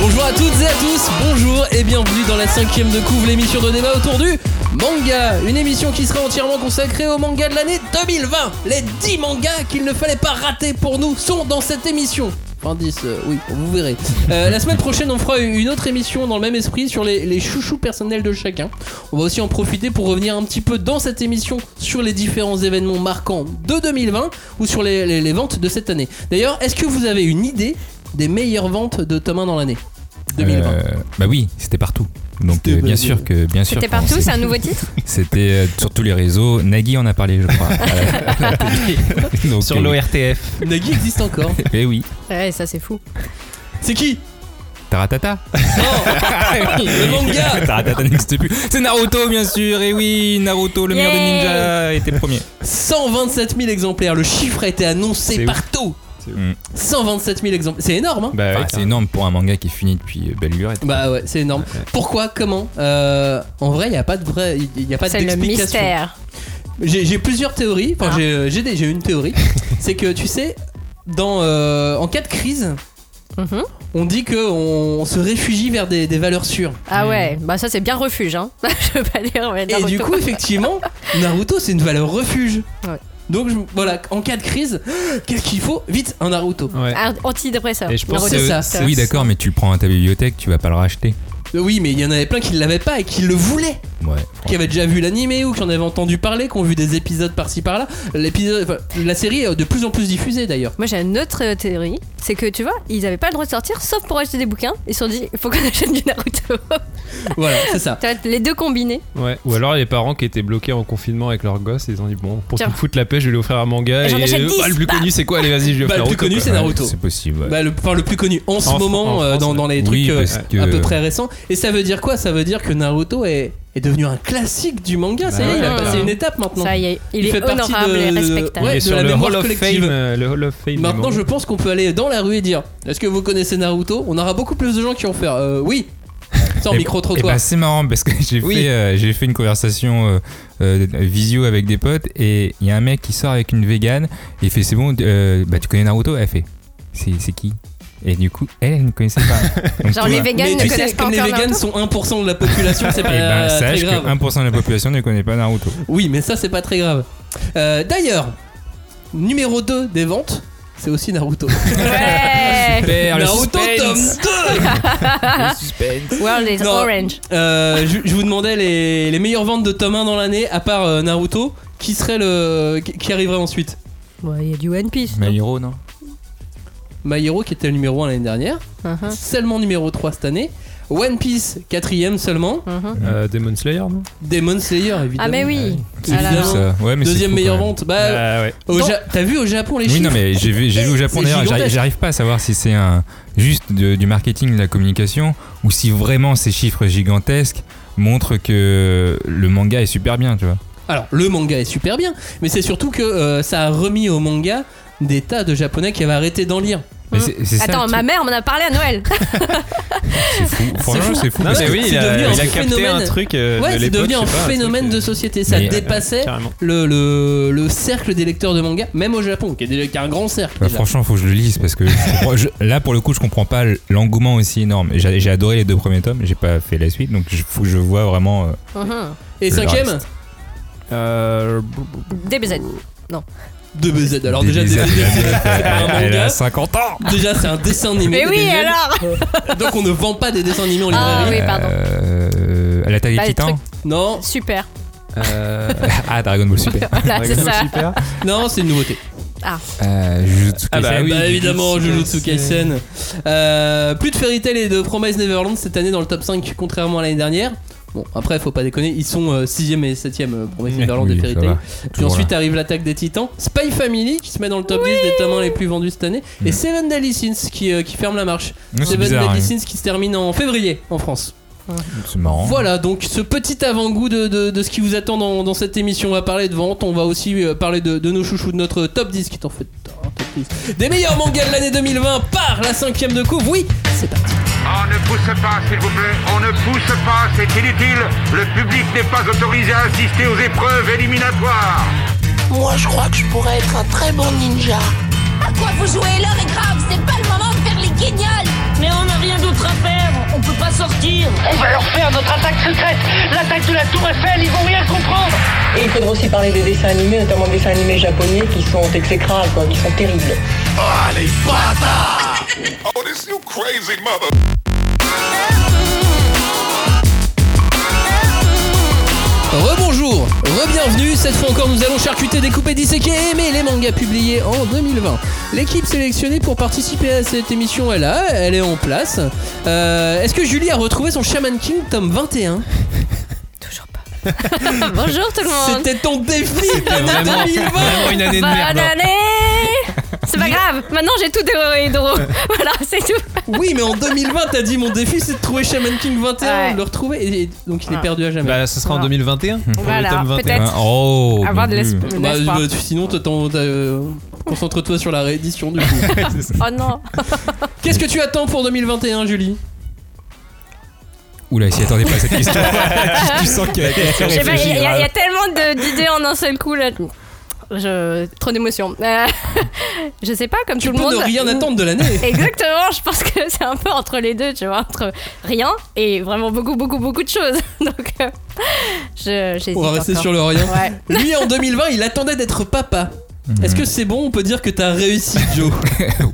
Bonjour à toutes et à tous, bonjour et bienvenue dans la cinquième de couvre, l'émission de débat autour du manga. Une émission qui sera entièrement consacrée au manga de l'année 2020. Les 10 mangas qu'il ne fallait pas rater pour nous sont dans cette émission. Enfin 10, euh, oui, vous verrez. Euh, la semaine prochaine, on fera une autre émission dans le même esprit sur les, chouchous personnels de chacun. On va aussi en profiter pour revenir un petit peu dans cette émission sur les différents événements marquants de 2020 ou sur les ventes de cette année. D'ailleurs, est-ce que vous avez une idée des meilleures ventes de Thomas dans l'année 2020 Euh, bah oui, c'était partout. Donc euh, bien sûr que bien sûr. C'était partout, c'est un nouveau titre C'était euh, sur tous les réseaux. Nagui en a parlé, je crois. à la- à la télé. Donc, Sur euh, l'ORTF. Nagui existe encore. Eh oui. Ouais, ça c'est fou. C'est qui? Taratata. Non Le manga Taratata n'existe plus. C'est Naruto, bien sûr. Et oui, Naruto, le meilleur des ninjas, était premier. 127 000 exemplaires, le chiffre a été annoncé ouf. Partout Mm. 127 000 exemplaires, c'est énorme hein Bah, Enfin, ouais, c'est énorme pour un manga qui est fini depuis euh, belle lurette. Bah ouais, c'est énorme. Pourquoi Comment Euh, En vrai, il n'y a pas de vrai, il y a pas C'est le d'explication. mystère. J'ai j'ai plusieurs théories. Enfin, Ah. j'ai euh, j'ai des- j'ai une théorie. c'est que tu sais, dans euh, en cas de crise, Mhm. on dit que on se réfugie vers des, des valeurs sûres. Ah ouais, bah ça c'est bien refuge, hein. Je veux pas dire, mais Et Naruto. du coup, effectivement, Naruto, c'est une valeur refuge. Ouais. Donc je- voilà, en cas de crise, qu'est-ce qu'il faut? Vite, un Naruto. Ouais. Un Antidépresseur. Et je pense Naruto. que- ça. C'est Oui, d'accord, mais tu le prends à ta bibliothèque, tu vas pas le racheter. Euh, Oui, mais il y en avait plein qui ne l'avaient pas et qui le voulaient. Ouais. qui avaient déjà vu l'animé ou qui en avaient entendu parler, qui ont vu des épisodes par-ci par-là. L'épisode, enfin, la série est de plus en plus diffusée d'ailleurs. Moi j'ai une autre euh, théorie, c'est que tu vois, ils avaient pas le droit de sortir sauf pour acheter des bouquins. Ils se sont dit, il faut qu'on achète du Naruto. Voilà, c'est ça. Les deux combinés. Ouais. Ou alors les parents qui étaient bloqués en confinement avec leurs gosses, ils ont dit bon, pour qu'ils foutent la paix, je vais lui offrir un manga. Et achète 10, ah, le plus bah. connu, c'est quoi? Allez, vas-y, je vais Bah, offrir le plus Naruto, connu, c'est Naruto. C'est possible. ouais. Bah, le, enfin, le plus connu en ce En moment en euh, dans, dans les trucs euh, que- à peu près récents. Et ça veut dire quoi? Ça veut dire que Naruto est, est devenu un classique du manga. ça y est, il a ouais. passé une étape maintenant. Ça y est, il, Il est fait partie honorable de- et respectable. Ouais, Il est de sur la le mémoire Hall of collective. Fame. euh, Le Hall of Fame. Maintenant, je pense qu'on peut aller dans la rue et dire Est-ce que vous connaissez Naruto? On aura beaucoup plus de gens qui vont faire euh, Oui. Sans Et- micro et trottoir. bah, c'est marrant parce que j'ai Oui. fait, euh, j'ai fait une conversation euh, euh, visio avec des potes et il y a un mec qui sort avec une végane et il fait c'est bon, euh, bah tu connais Naruto? Elle fait c'est c'est qui? Et du coup elle, elle ne connaissait pas. Donc, Genre les Mais ne tu sais, connaissent pas comme les vegans sont 1% de la population, c'est pas Eh ben, très sache que grave. 1% de la population ne connaît pas Naruto. Oui, mais ça, c'est pas très grave. Euh, D'ailleurs, numéro 2 des ventes, c'est aussi Naruto. Ouais Super, le Naruto tome suspense. 2 Le suspense. World is Non. orange. Euh, je, je vous demandais les, les meilleures ventes de tome 1 dans l'année, à part euh, Naruto, qui serait le. qui, qui arriverait ensuite? Ouais, il y a du One Piece. non? My Hero, non? My Hero qui était le numéro 1 l'année dernière, Mhm, seulement numéro 3 cette année. One Piece, quatrième seulement. mhm. Euh, Demon Slayer, non? Demon Slayer, évidemment. Ah mais oui. C'est Ah fou, là. ça. Ouais, mais c'est Deuxième fou, meilleure vente. Bah, Ah ouais. au Non. Ja- t'as vu au Japon les Oui, chiffres non, mais j'ai vu, j'ai vu au Japon C'est d'ailleurs, j'arrive, pas à savoir si c'est un, juste de- du marketing, de la communication, ou si vraiment ces chiffres gigantesques montrent que le manga est super bien, tu vois. Alors, le manga est super bien, mais c'est surtout que euh, ça a remis au manga des tas de japonais qui avaient arrêté d'en lire. Mais c'est, c'est ça, Attends, ma mère m'en a parlé à Noël. c'est fou. Franchement, c'est fou. Non, mais oui, c'est il a, devenu il un a capté phénomène. un truc. euh, ouais, de c'est l'époque, devenu je un sais pas, phénomène truc, de société. Ça Mais, euh, dépassait le, le, le cercle des lecteurs de manga, même au Japon, qui est, déjà- qui est un grand cercle. Bah, franchement, faut que je le lise parce que je là, pour le coup, je comprends pas l'engouement aussi énorme. J'ai, adoré les deux premiers tomes, j'ai pas fait la suite, donc il faut que je vois vraiment. euh, Mhm. Et cinquième reste. Euh, DBZ. 2BZ. Alors, déjà, DBZ, c'est pas un Elle a manga. 50 ans Déjà, c'est un dessin animé. Mais oui, DBZ. alors Donc, on ne vend pas des dessins animés en Ah librairie. oui, pardon. Euh, à l'attaque Bah, des titans Non, Super. euh, Ah, Dragon Ball Super. Voilà, c'est ça. Super. non, c'est une nouveauté. Euh, Jujutsu Ah bah Kaisen. oui, bah évidemment, Jujutsu Jujutsu Kaisen. Euh, plus de Fairy Tail et de Promise Neverland cette année dans le top 5, contrairement à l'année dernière. Bon, après, faut pas déconner, ils sont 6ème et 7ème Promise Neverland Oui, et Fairy Tail. Puis ensuite arrive l'attaque des titans. Spy Family qui se met dans le top 10 des tomes 1 les plus vendus cette année. Et Mm. Seven Deadly Sins qui, euh, qui ferme la marche. Seven bizarre. Deadly hein. Sins qui se termine en février en France. C'est marrant. Voilà, donc ce petit avant-goût de, de- de ce qui vous attend dans, dans cette émission. On va parler de vente, on va aussi euh, parler de, de nos chouchous, de notre top 10 qui est en fait un top 10 des meilleurs mangas de l'année 2020 par la cinquième de couvre. Oui, c'est parti. On ne pousse pas, s'il vous plaît. On ne pousse pas, c'est inutile. Le public n'est pas autorisé à assister aux épreuves éliminatoires. Moi, je crois que je pourrais être un très bon ninja. À quoi vous jouez? L'heure est grave, c'est pas le moment de faire les guignols Mais on n'a rien d'autre à faire partir. On va leur faire notre attaque secrète, l'attaque de la Tour Eiffel, ils vont rien comprendre. Et il faudra aussi parler des dessins animés, notamment des dessins animés japonais qui sont exécrables, quoi, qui sont terribles. Re-bienvenue, cette fois encore nous allons charcuter, découper, disséquer et aimer les mangas publiés en 2020. L'équipe sélectionnée pour participer à cette émission est là, elle est en place. Euh, Est-ce que Julie a retrouvé son Shaman King tome 21 Toujours pas. Bonjour tout le monde. C'était ton défi l'année Vraiment, 2020 vraiment une année de Bonne merde. hein. année C'est pas grave, maintenant j'ai tout dévoré Hydro. voilà, c'est tout. Oui mais en 2020 t'as dit mon défi c'est de trouver Shaman King 21, Ouais. de le retrouver et, et donc il est perdu à jamais. Bah, ce sera en Voilà. 2021. pour le Voilà, 21. peut-être. Oh Avoir de l'espoir. Bah, l'espoir. bah, sinon euh, concentre-toi sur la réédition du coup. Oh non. Qu'est-ce que tu attends pour 2021 Julie? Oula, s'y attendait pas à cette question. tu sens qu'il y a y, tellement de- d'idées en un seul coup là. Je... Trop d'émotions. Euh, je sais pas, comme Tu tout peux le monde. ne rien attendre de l'année. Exactement, je pense que c'est un peu entre les deux, tu vois, entre rien et vraiment beaucoup, beaucoup, beaucoup de choses. Donc, euh, je, On va rester encore. sur le rien. Ouais. Lui en 2020 il attendait d'être papa. Mhm. Est-ce que c'est bon On peut dire que t'as réussi Joe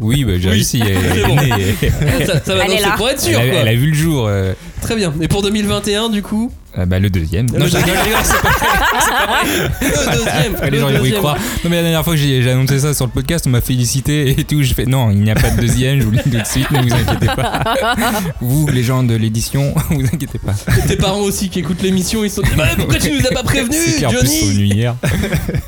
Oui, bah, j'ai Oui. réussi. Elle, elle C'est est bon. née. ça, ça va Elle non, est c'est là. pour être Elle sûr a, quoi. elle a vu le jour. euh, Très bien. Et pour 2021 du coup euh, bah, le deuxième. Le Non, rigole, je rigole, c'est pas Le deuxième. le les gens ils vont y croire. Non, mais la dernière fois que j'ai annoncé ça sur le podcast, on m'a félicité et tout. Je fais non, il n'y a pas de deuxième, je vous le dis tout de suite, ne vous inquiétez pas. Vous, les gens de l'édition, vous inquiétez pas. Et Tes parents aussi qui écoutent l'émission ils sont dit bah, pourquoi tu nous as pas prévenu clair, Johnny hier.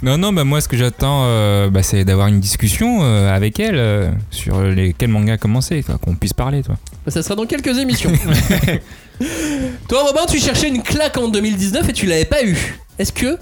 non, non, bah moi, ce que j'attends, euh, bah, c'est d'avoir une discussion euh, avec elle sur les quels mangas commencer, qu'on puisse parler, toi. Bah, Ça sera dans quelques émissions. Toi Robin tu cherchais une claque en 2019 et tu l'avais pas eu. Est-ce que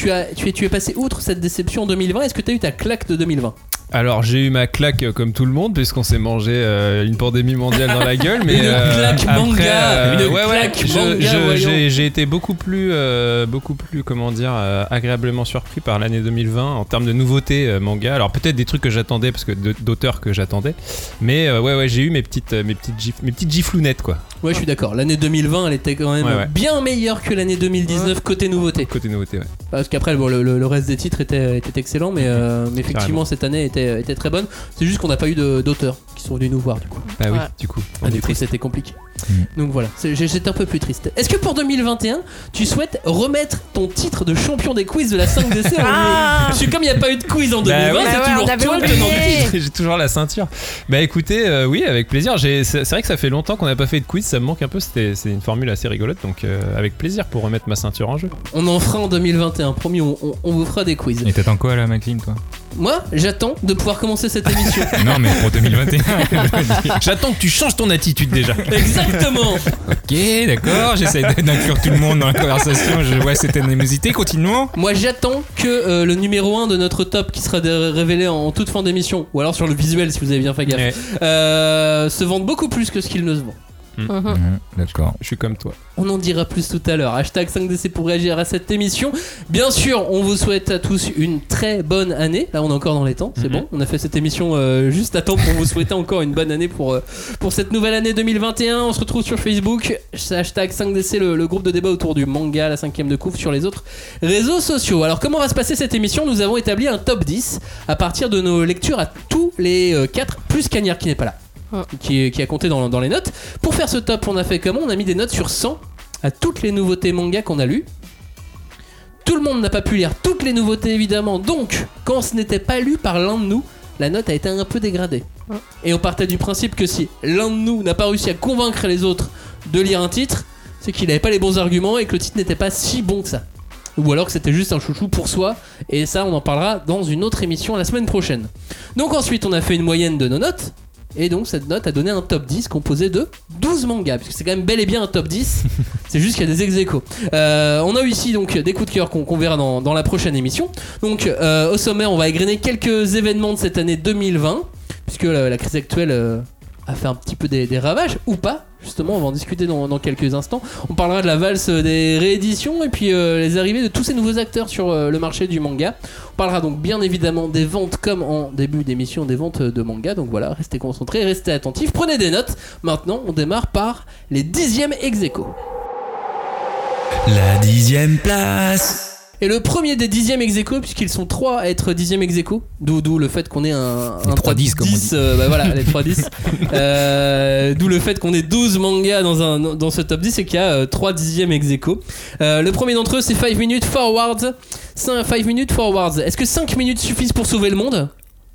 tu, as, tu, es, tu es passé outre cette déception en 2020 Est-ce que tu as eu ta claque de 2020 Alors j'ai eu ma claque euh, comme tout le monde puisqu'on s'est mangé euh, une pandémie mondiale dans la gueule mais Une euh, claque après, manga, une ouais, claque manga, j'ai été beaucoup plus euh, beaucoup plus comment dire agréablement surpris par l'année 2020 en termes de nouveautés manga. Alors peut-être des trucs que j'attendais parce que d'auteurs que j'attendais. Mais ouais ouais j'ai eu mes petites mes petites gif, mes petites giflounettes quoi Ouais, je suis d'accord. L'année 2020, elle était quand même Ouais, ouais. bien meilleure que l'année 2019 côté nouveauté. côté nouveauté ouais Parce qu'après, bon, le, le- le reste des titres était, était excellent, mais, euh, mais effectivement, Carrément. cette année était, était très bonne. C'est juste qu'on n'a pas eu de- d'auteurs qui sont venus nous voir, du coup. bah oui Ouais. du coup Ah, du coup, c'était compliqué. Mm. Donc voilà, j'étais un peu plus triste. Est-ce que pour 2021, tu souhaites remettre ton titre de champion des quiz de la 5DC en Ah. Parce que comme il n'y a pas eu de quiz en Bah 2020, ouais, c'est bah ouais, toujours toi le oublié. tenant du titre. J'ai toujours la ceinture. Bah écoutez, euh, oui, avec plaisir. C'est vrai que ça fait longtemps qu'on n'a pas fait de quiz, ça me manque un peu. C'était c'est une formule assez rigolote, donc euh, avec plaisir pour remettre ma ceinture en jeu. On en fera en 2021, promis, on, on- on vous fera des quiz. Et t'attends quoi là, Maxime, toi? Moi, j'attends de pouvoir commencer cette émission. Non, mais pour 2021. J'attends que tu changes ton attitude déjà. Exactement ok, d'accord, j'essaie d'inclure tout le monde dans la conversation. Je vois cette animosité, continuons. Moi j'attends que euh, le numéro 1 de notre top qui sera révélé en toute fin d'émission, ou alors sur le visuel si vous avez bien fait gaffe, Ouais, euh, se vende beaucoup plus que ce qu'il ne se vend. Mhm. Mhm, D'accord. je suis comme toi. On en dira plus tout à l'heure. Hashtag 5DC pour réagir à cette émission. Bien sûr, on vous souhaite à tous une très bonne année. Là, on est encore dans les temps, c'est Mhm. bon. On a fait cette émission euh, juste à temps pour vous souhaiter encore une bonne année pour, euh, pour cette nouvelle année 2021. On se retrouve sur Facebook. Hashtag 5DC, le, le groupe de débat autour du manga, la cinquième de couvre sur les autres réseaux sociaux. Alors, comment va se passer cette émission? Nous avons établi un top 10 à partir de nos lectures à tous les 4, plus Cagnard qui n'est pas là. Ouais. Qui, qui a compté dans, dans les notes. Pour faire ce top, on a fait comment On a mis des notes sur 100 à toutes les nouveautés manga qu'on a lues. Tout le monde n'a pas pu lire toutes les nouveautés évidemment, donc quand ce n'était pas lu par l'un de nous, la note a été un peu dégradée. Et on partait du principe que si l'un de nous n'a pas réussi à convaincre les autres de lire un titre, c'est qu'il n'avait pas les bons arguments et que le titre n'était pas si bon que ça. Ou alors que c'était juste un chouchou pour soi, et ça on en parlera dans une autre émission la semaine prochaine. Donc ensuite on a fait une moyenne de nos notes, et donc cette note a donné un top 10 composé de 12 mangas, puisque c'est quand même bel et bien un top 10, c'est juste qu'il y a des ex aequo. Euh, on a eu ici donc des coups de cœur qu'on verra dans, dans la prochaine émission. Donc euh, au sommaire, on va égrener quelques événements de cette année 2020, puisque la, la crise actuelle euh, a fait un petit peu des, ravages ou pas. Justement, on va en discuter dans, dans quelques instants. On parlera de la valse des rééditions et puis euh, les arrivées de tous ces nouveaux acteurs sur euh, le marché du manga. On parlera donc bien évidemment des ventes comme en début d'émission des ventes de manga. Donc voilà, restez concentrés, restez attentifs, prenez des notes. Maintenant, on démarre par les dixièmes ex aequo. La dixième place. Et le premier des dixièmes ex puisqu'ils sont trois à être dixième ex d'où, le fait qu'on ait un, un trois top dix, comme on 10, euh, bah voilà, les 3 10. Euh, d'où le fait qu'on ait 12 mangas dans, un, dans ce top 10 et qu'il y a euh, 3 dixièmes ex. Euh, le premier d'entre eux, c'est 5 minutes forwards. 5 minutes forwards. Est-ce que 5 minutes suffisent pour sauver le monde?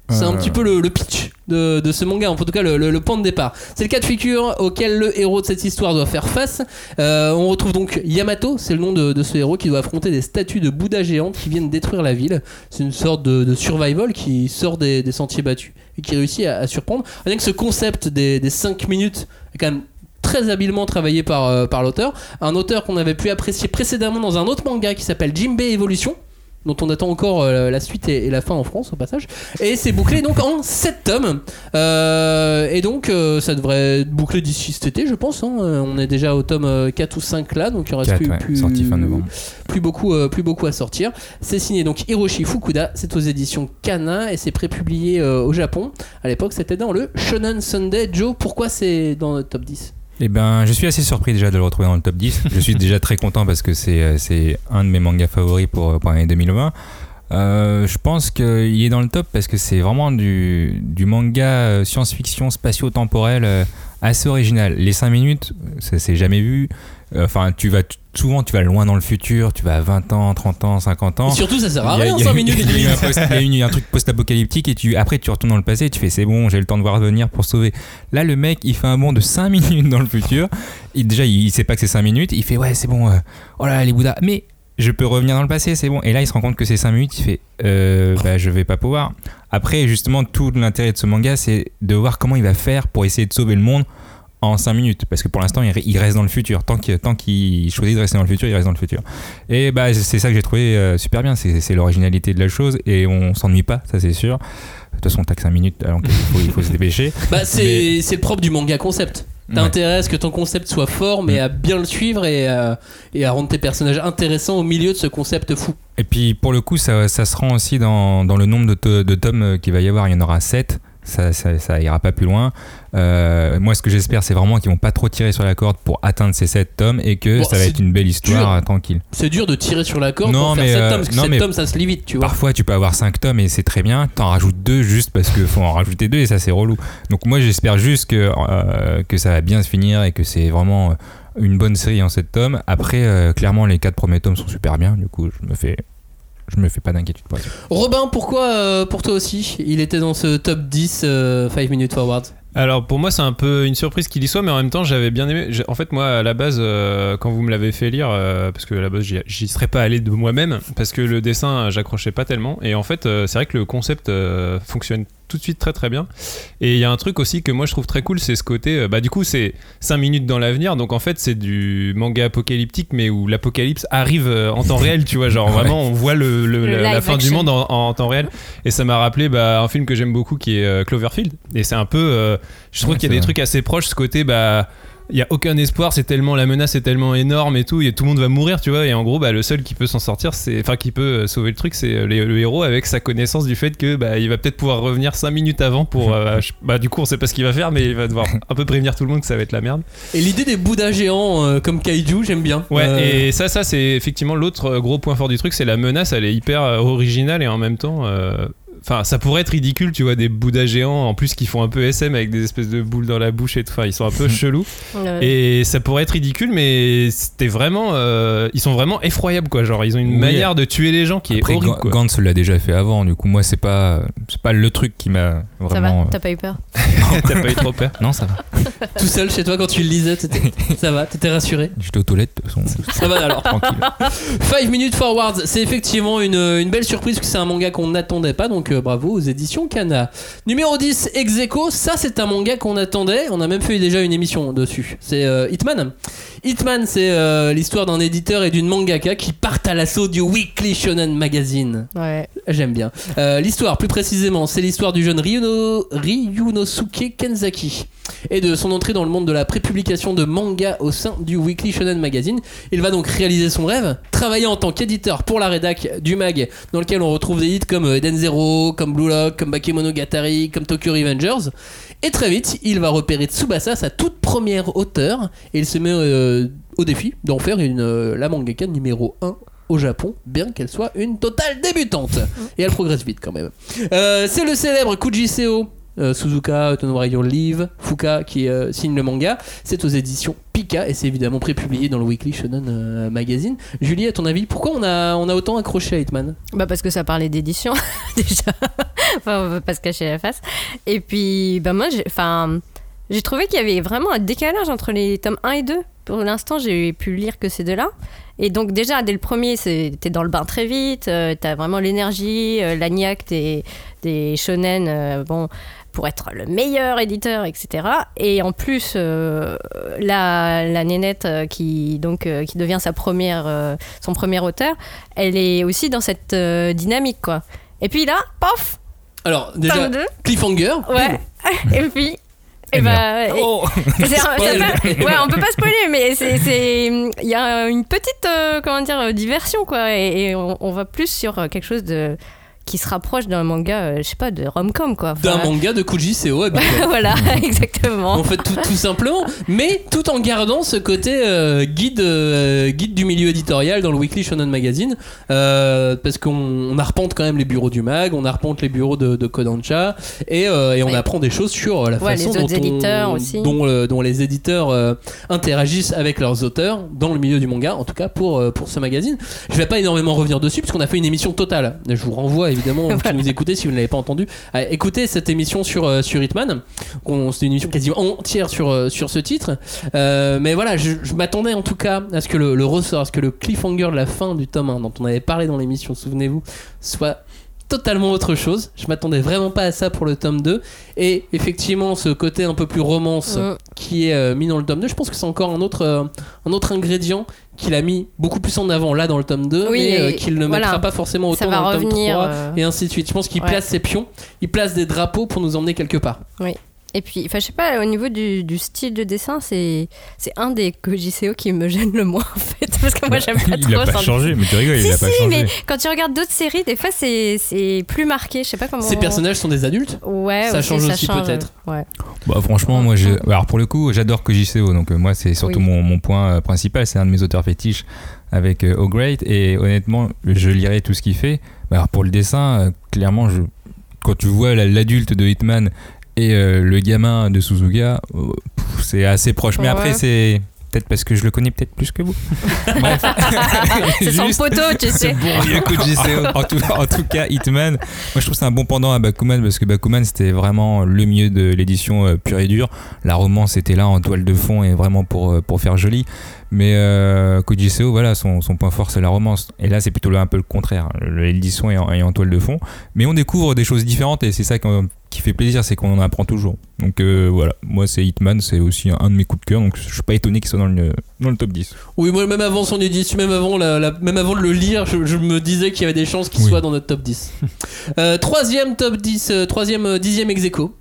C'est un Euh. petit peu le, le pitch de, de ce manga, en tout cas le, le- le point de départ. C'est le cas de figure auquel le héros de cette histoire doit faire face. Euh, on retrouve donc Yamato, c'est le nom de, de ce héros qui doit affronter des statues de Bouddha géantes qui viennent détruire la ville. C'est une sorte de, de survival qui sort des, des sentiers battus et qui réussit à, à surprendre. Rien que ce concept des, des 5 minutes est quand même très habilement travaillé par, euh, par l'auteur. Un auteur qu'on avait pu apprécier précédemment dans un autre manga qui s'appelle Jimbe Evolution dont on attend encore euh, la suite et, et la fin en France au passage. Et c'est bouclé donc en 7 tomes. Euh, et donc euh, ça devrait être bouclé d'ici cet été, je pense. hein. On est déjà au tome euh, 4 ou 5 là, donc il reste Quatre, plus, ouais, plus, sorti fin novembre. plus beaucoup, plus beaucoup à sortir. C'est signé donc Hiroshi Fukuda, c'est aux éditions Kana et c'est prépublié au Japon. À l'époque, c'était dans le Shonen Sunday. Joe, pourquoi c'est dans le top 10 Eh ben, je suis assez surpris déjà de le retrouver dans le top 10. Je suis déjà très content parce que c'est euh, un de mes mangas favoris pour, pour l'année 2020. Euh, je pense qu'il est dans le top parce que c'est vraiment du, du manga euh, science-fiction spatio-temporel euh, assez original. Les 5 minutes, ça s'est jamais vu. Euh, Enfin, tu vas souvent tu vas loin dans le futur, tu vas à 20 ans, 30 ans, 50 ans. Et surtout, ça sert à rien, il y a- 5 minutes il y a post- y a un truc post-apocalyptique et tu, après tu retournes dans le passé et tu fais c'est bon, j'ai le temps de voir venir pour sauver. Là, le mec, il fait un bond de 5 minutes dans le futur. Il, déjà, il, il sait pas que c'est 5 minutes. Il fait ouais, c'est bon, euh, oh là là, les Bouddhas. Mais je peux revenir dans le passé, c'est bon. Et là, il se rend compte que c'est 5 minutes. Il fait euh, bah, je vais pas pouvoir. Après, justement, tout l'intérêt de ce manga, c'est de voir comment il va faire pour essayer de sauver le monde en 5 minutes parce que pour l'instant il, re- il reste dans le futur tant qu'il tant choisit de rester dans le futur il reste dans le futur et bah c'est ça que j'ai trouvé euh, super bien c'est l'originalité de la chose et on s'ennuie pas ça c'est sûr de toute façon t'as que 5 minutes alors qu'il faut, il faut se dépêcher Bah, c'est le propre du manga concept. T'as Ouais. que ton concept soit fort, mais Mm. à bien le suivre et, à- et à rendre tes personnages intéressants au milieu de ce concept fou. Et puis pour le coup, ça, ça se rend aussi dans, dans le nombre de, de tomes euh, qu'il va y avoir. Il y en aura 7. Ça, ça, ça ira pas plus loin. Euh, moi, ce que j'espère, c'est vraiment qu'ils vont pas trop tirer sur la corde pour atteindre ces 7 tomes et que Bon, ça va être une belle histoire dur. euh, tranquille. C'est dur de tirer sur la corde Non, pour faire mais, 7 euh, tomes, parce que non, 7 mais- tomes ça se lit vite, tu vois. Parfois, tu peux avoir 5 tomes et c'est très bien. T'en rajoutes 2 juste parce qu'il faut en rajouter 2 et ça, c'est relou. Donc, moi, j'espère juste que, euh, que ça va bien se finir et que c'est vraiment une bonne série en 7 tomes. Après, clairement, les 4 premiers tomes sont super bien. Du coup, je me fais. Je me fais pas d'inquiétude pour ça. Robin, pourquoi euh, pour toi aussi il était dans ce top 10 euh, 5 minutes forward? Alors pour moi c'est un peu une surprise qu'il y soit mais en même temps j'avais bien aimé. J'ai- En fait moi à la base euh, quand vous me l'avez fait lire euh, parce que à la base j'y- j'y serais pas allé de moi-même parce que le dessin euh, j'accrochais pas tellement et en fait euh, c'est vrai que le concept euh, fonctionne tout de suite très très bien. Et il y a un truc aussi que moi je trouve très cool c'est ce côté euh, bah du coup c'est 5 minutes dans l'avenir. Donc en fait c'est du manga apocalyptique mais où l'apocalypse arrive euh, en temps réel tu vois. Genre Ouais. vraiment on voit le, le- Le la, fin du monde en, en temps réel. Et ça m'a rappelé bah, un film que j'aime beaucoup qui est euh, Cloverfield. Et c'est un peu euh, je trouve Ouais, qu'il y a c'est des vrai. trucs assez proches ce côté bah il y a aucun espoir c'est tellement la menace est tellement énorme et tout et tout le monde va mourir tu vois et en gros bah le seul qui peut s'en sortir c'est enfin qui peut euh, sauver le truc c'est euh, le, le héros avec sa connaissance du fait que bah il va peut-être pouvoir revenir 5 minutes avant pour euh, bah du coup on sait pas ce qu'il va faire mais il va devoir un peu prévenir tout le monde que ça va être la merde Et l'idée des Bouddhas géants euh, comme kaiju, j'aime bien. Ouais, Euh, et ça, ça c'est effectivement l'autre gros point fort du truc, c'est la menace, elle est hyper originale et en même temps. Euh, Enfin, ça pourrait être ridicule, tu vois, des bouddhas géants en plus qui font un peu SM avec des espèces de boules dans la bouche et tout. Enfin, ils sont un peu chelous. Euh, Et ça pourrait être ridicule, mais c'était vraiment. euh, ils sont vraiment effroyables, quoi. Genre, ils ont une Oui. manière de tuer les gens qui Après, est horrible, quoi. Gantz l'a déjà fait avant. Du coup, moi, c'est pas, c'est pas le truc qui m'a ça vraiment. va, t'as pas eu peur T'as pas eu trop peur. Non, ça va. Tout seul chez toi quand tu le lisais, t'étais- ça va, t'étais rassuré. J'étais aux toilettes, de toute façon. Ça va alors. Tranquille. 5 minutes forward, c'est effectivement une, une belle surprise parce que c'est un manga qu'on n'attendait pas donc euh, bravo aux éditions Kana. Numéro 10, Execo, ça c'est un manga qu'on attendait, on a même fait déjà une émission dessus. C'est euh, Hitman. Hitman, c'est euh, l'histoire d'un éditeur et d'une mangaka qui partent à l'assaut du Weekly Shonen Magazine. Ouais. J'aime bien. Euh, l'histoire, plus précisément, c'est l'histoire du jeune Ryuno, Ryunosuke Kenzaki et de son entrée dans le monde de la prépublication de manga au sein du Weekly Shonen Magazine. Il va donc réaliser son rêve, travailler en tant qu'éditeur pour la rédac du mag, dans lequel on retrouve des hits comme euh, Eden Zero, comme Blue Lock, comme Bakemonogatari, comme Tokyo Revengers. Et très vite, il va repérer Tsubasa, sa toute première auteure, et il se met euh, au défi d'en faire une, euh, la mangaka numéro 1 au Japon, bien qu'elle soit une totale débutante. Et elle progresse vite quand même. Euh, c'est le célèbre Kuji Seo. Euh, Suzuka, Tonomura Your Leave, Fuka qui euh, signe le manga. C'est aux éditions Pika et c'est évidemment prépublié dans le Weekly Shonen euh, Magazine. Julie, à ton avis, pourquoi on a, on a autant accroché à Hitman? Bah parce que ça parlait d'édition déjà. enfin, on veut pas se cacher la face. Et puis bah moi j'ai enfin j'ai trouvé qu'il y avait vraiment un décalage entre les tomes 1 et 2. Pour l'instant, j'ai pu lire que ces deux-là. Et donc déjà dès le premier, t'es dans le bain très vite, euh, t'as vraiment l'énergie, la niaque des, des shonen, bon, pour être le meilleur éditeur, etc. Et en plus, euh, la, la nénette euh, qui, donc, euh, qui devient sa première, euh, son premier auteur, elle est aussi dans cette dynamique, quoi. Et puis là, pof, Alors, déjà, tome 2, Cliffhanger. ouais. et puis, et Elle bah, et- Oh ouais, on peut pas spoiler, mais c'est, il y a une petite, comment dire, diversion, quoi. Et, et on, on va plus sur quelque chose de qui se rapproche d'un manga, euh, je sais pas, de rom-com, quoi. D'un manga de Kuji Seo habituel. voilà, exactement. En fait, tout, tout simplement, mais tout en gardant ce côté euh, guide, euh, guide du milieu éditorial dans le Weekly Shonen Magazine, euh, parce qu'on on arpente quand même les bureaux du mag, on arpente les bureaux de, de Kodansha, et, on apprend des choses sur la Ouais, façon les dont, autres on- éditeurs aussi. dont, dont les éditeurs interagissent avec leurs auteurs dans le milieu du manga, en tout cas pour, pour ce magazine. Je vais pas énormément revenir dessus, puisqu'on a fait une émission totale. Je vous renvoie évidemment, vous qui nous écoutez, si vous ne l'avez pas entendu, à écouter cette émission sur, euh, sur Hitman. C'était une émission quasiment entière sur, euh, sur ce titre. Euh, mais voilà, je, je m'attendais en tout cas à ce que le, le ressort, à ce que le cliffhanger de la fin du tome 1, dont on avait parlé dans l'émission, souvenez-vous, soit totalement autre chose. Je m'attendais vraiment pas à ça pour le tome 2. Et effectivement, ce côté un peu plus romance Mm. qui est euh, mis dans le tome 2, je pense que c'est encore un autre, euh, un autre ingrédient qu'il a mis beaucoup plus en avant là dans le tome 2, Oui, mais euh, qu'il ne voilà. mettra pas forcément autant dans le tome revenir, 3 euh, et ainsi de suite. Je pense qu'il ouais. place ses pions, il place des drapeaux pour nous emmener quelque part. Et puis, enfin, je sais pas, au niveau du, du style de dessin, c'est, c'est un des Kojiseo qui me gêne le moins, en fait. Parce que moi, j'aime pas Il a trop pas ça. changé, mais tu rigoles, Si, il a pas si, changé. mais quand tu regardes d'autres séries, des fois, c'est, plus marqué. Je sais pas comment. Ces personnages sont des adultes? Ouais, Ça change aussi, change, peut-être. Ouais. Bah, franchement, moi, je... alors pour le coup, j'adore Koji Seo, donc euh, moi, c'est surtout Oui. mon, mon point euh, principal. C'est un de mes auteurs fétiches avec euh, O Great, et honnêtement, je lirai tout ce qu'il fait. Bah, alors pour le dessin, euh, clairement, je... quand tu vois la- l'adulte de Hitman et euh, le gamin de Suzuka, euh, pff, c'est assez proche. Mais Ouais. après, c'est peut-être parce que je le connais peut-être plus que vous. Bref. C'est son Juste- poteau, tu ce sais. bon vieux Seo. en, tout, en tout cas, Hitman, moi je trouve que c'est un bon pendant à Bakuman parce que Bakuman c'était vraiment le mieux de l'édition euh, pure et dure. La romance était là en toile de fond et vraiment pour, euh, pour faire joli. Mais euh, Koji Seo, voilà, son, son point fort c'est la romance. Et là c'est plutôt un peu le contraire. L'édition est, en- est en toile de fond. Mais on découvre des choses différentes et c'est ça qu'on- qui fait plaisir, c'est qu'on en apprend toujours. Donc euh, voilà, moi c'est Hitman, c'est aussi un, un de mes coups de cœur. Donc je suis pas étonné qu'il soit dans le, dans le top 10. Oui, moi, même avant son édition, même avant, la, la- même avant de le lire, je, je me disais qu'il y avait des chances qu'il Oui. soit dans notre top 10. Euh, troisième top 10, euh, troisième, dixième ex aequo.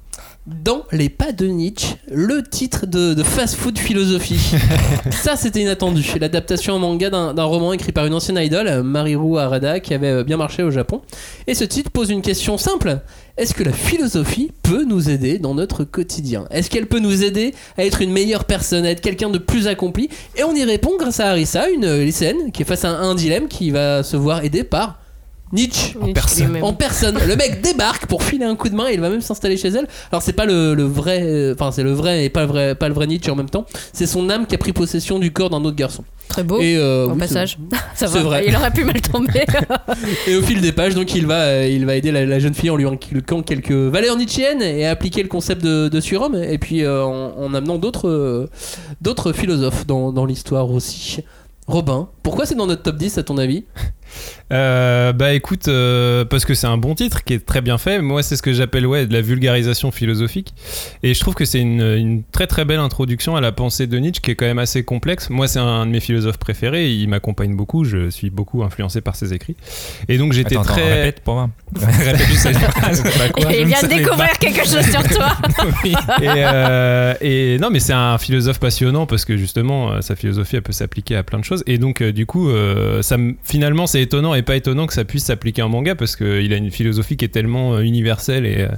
Dans les pas de Nietzsche, le titre de, de Fast Food Philosophie. Ça, c'était inattendu. L'adaptation en manga d'un roman écrit par une ancienne idole, Mariru Harada, qui avait euh, bien marché au Japon. Et ce titre pose une question simple. Est-ce que la philosophie peut nous aider dans notre quotidien? Est-ce qu'elle peut nous aider à être une meilleure personne, à être quelqu'un de plus accompli? Et on y répond grâce à Harissa, une lycéenne qui est face à un, un dilemme qui va se voir aider par Nietzsche. Personne. En personne. Le mec débarque pour filer un coup de main et il va même s'installer chez elle. Alors c'est pas le, le vrai, euh, enfin c'est le vrai et pas le vrai, pas le vrai Nietzsche en même temps. C'est son âme qui a pris possession du corps d'un autre garçon. Très beau. et euh, Au oui, passage. Ça c'est va. vrai. Il aurait pu mal tomber. Et au fil des pages, donc il va, euh, il va aider la, la jeune fille en lui inculquant quelques valeurs nietzschéennes et appliquer le concept de, de surhomme. Et puis euh, en, en amenant d'autres, euh, d'autres philosophes dans, dans l'histoire aussi. Robin, pourquoi c'est dans notre top 10 à ton avis? Euh, bah écoute, euh, parce que c'est un bon titre qui est très bien fait. Moi, c'est ce que j'appelle ouais de la vulgarisation philosophique. Et je trouve que c'est une, une très très belle introduction à la pensée de Nietzsche qui est quand même assez complexe. Moi, c'est un de mes philosophes préférés. Il m'accompagne beaucoup. Je suis beaucoup influencé par ses écrits. Et donc j'étais attends, très. répète pour moi. répète juste cette phrase. Bah, quoi, je Il vient de découvrir quelque chose sur toi. et, euh, et non, mais c'est un philosophe passionnant parce que justement, euh, sa philosophie, elle peut s'appliquer à plein de choses. Et donc, euh, du coup, euh, ça me- finalement, c'est étonnant et pas étonnant que ça puisse s'appliquer en manga parce qu'il a une philosophie qui est tellement euh, universelle et, euh,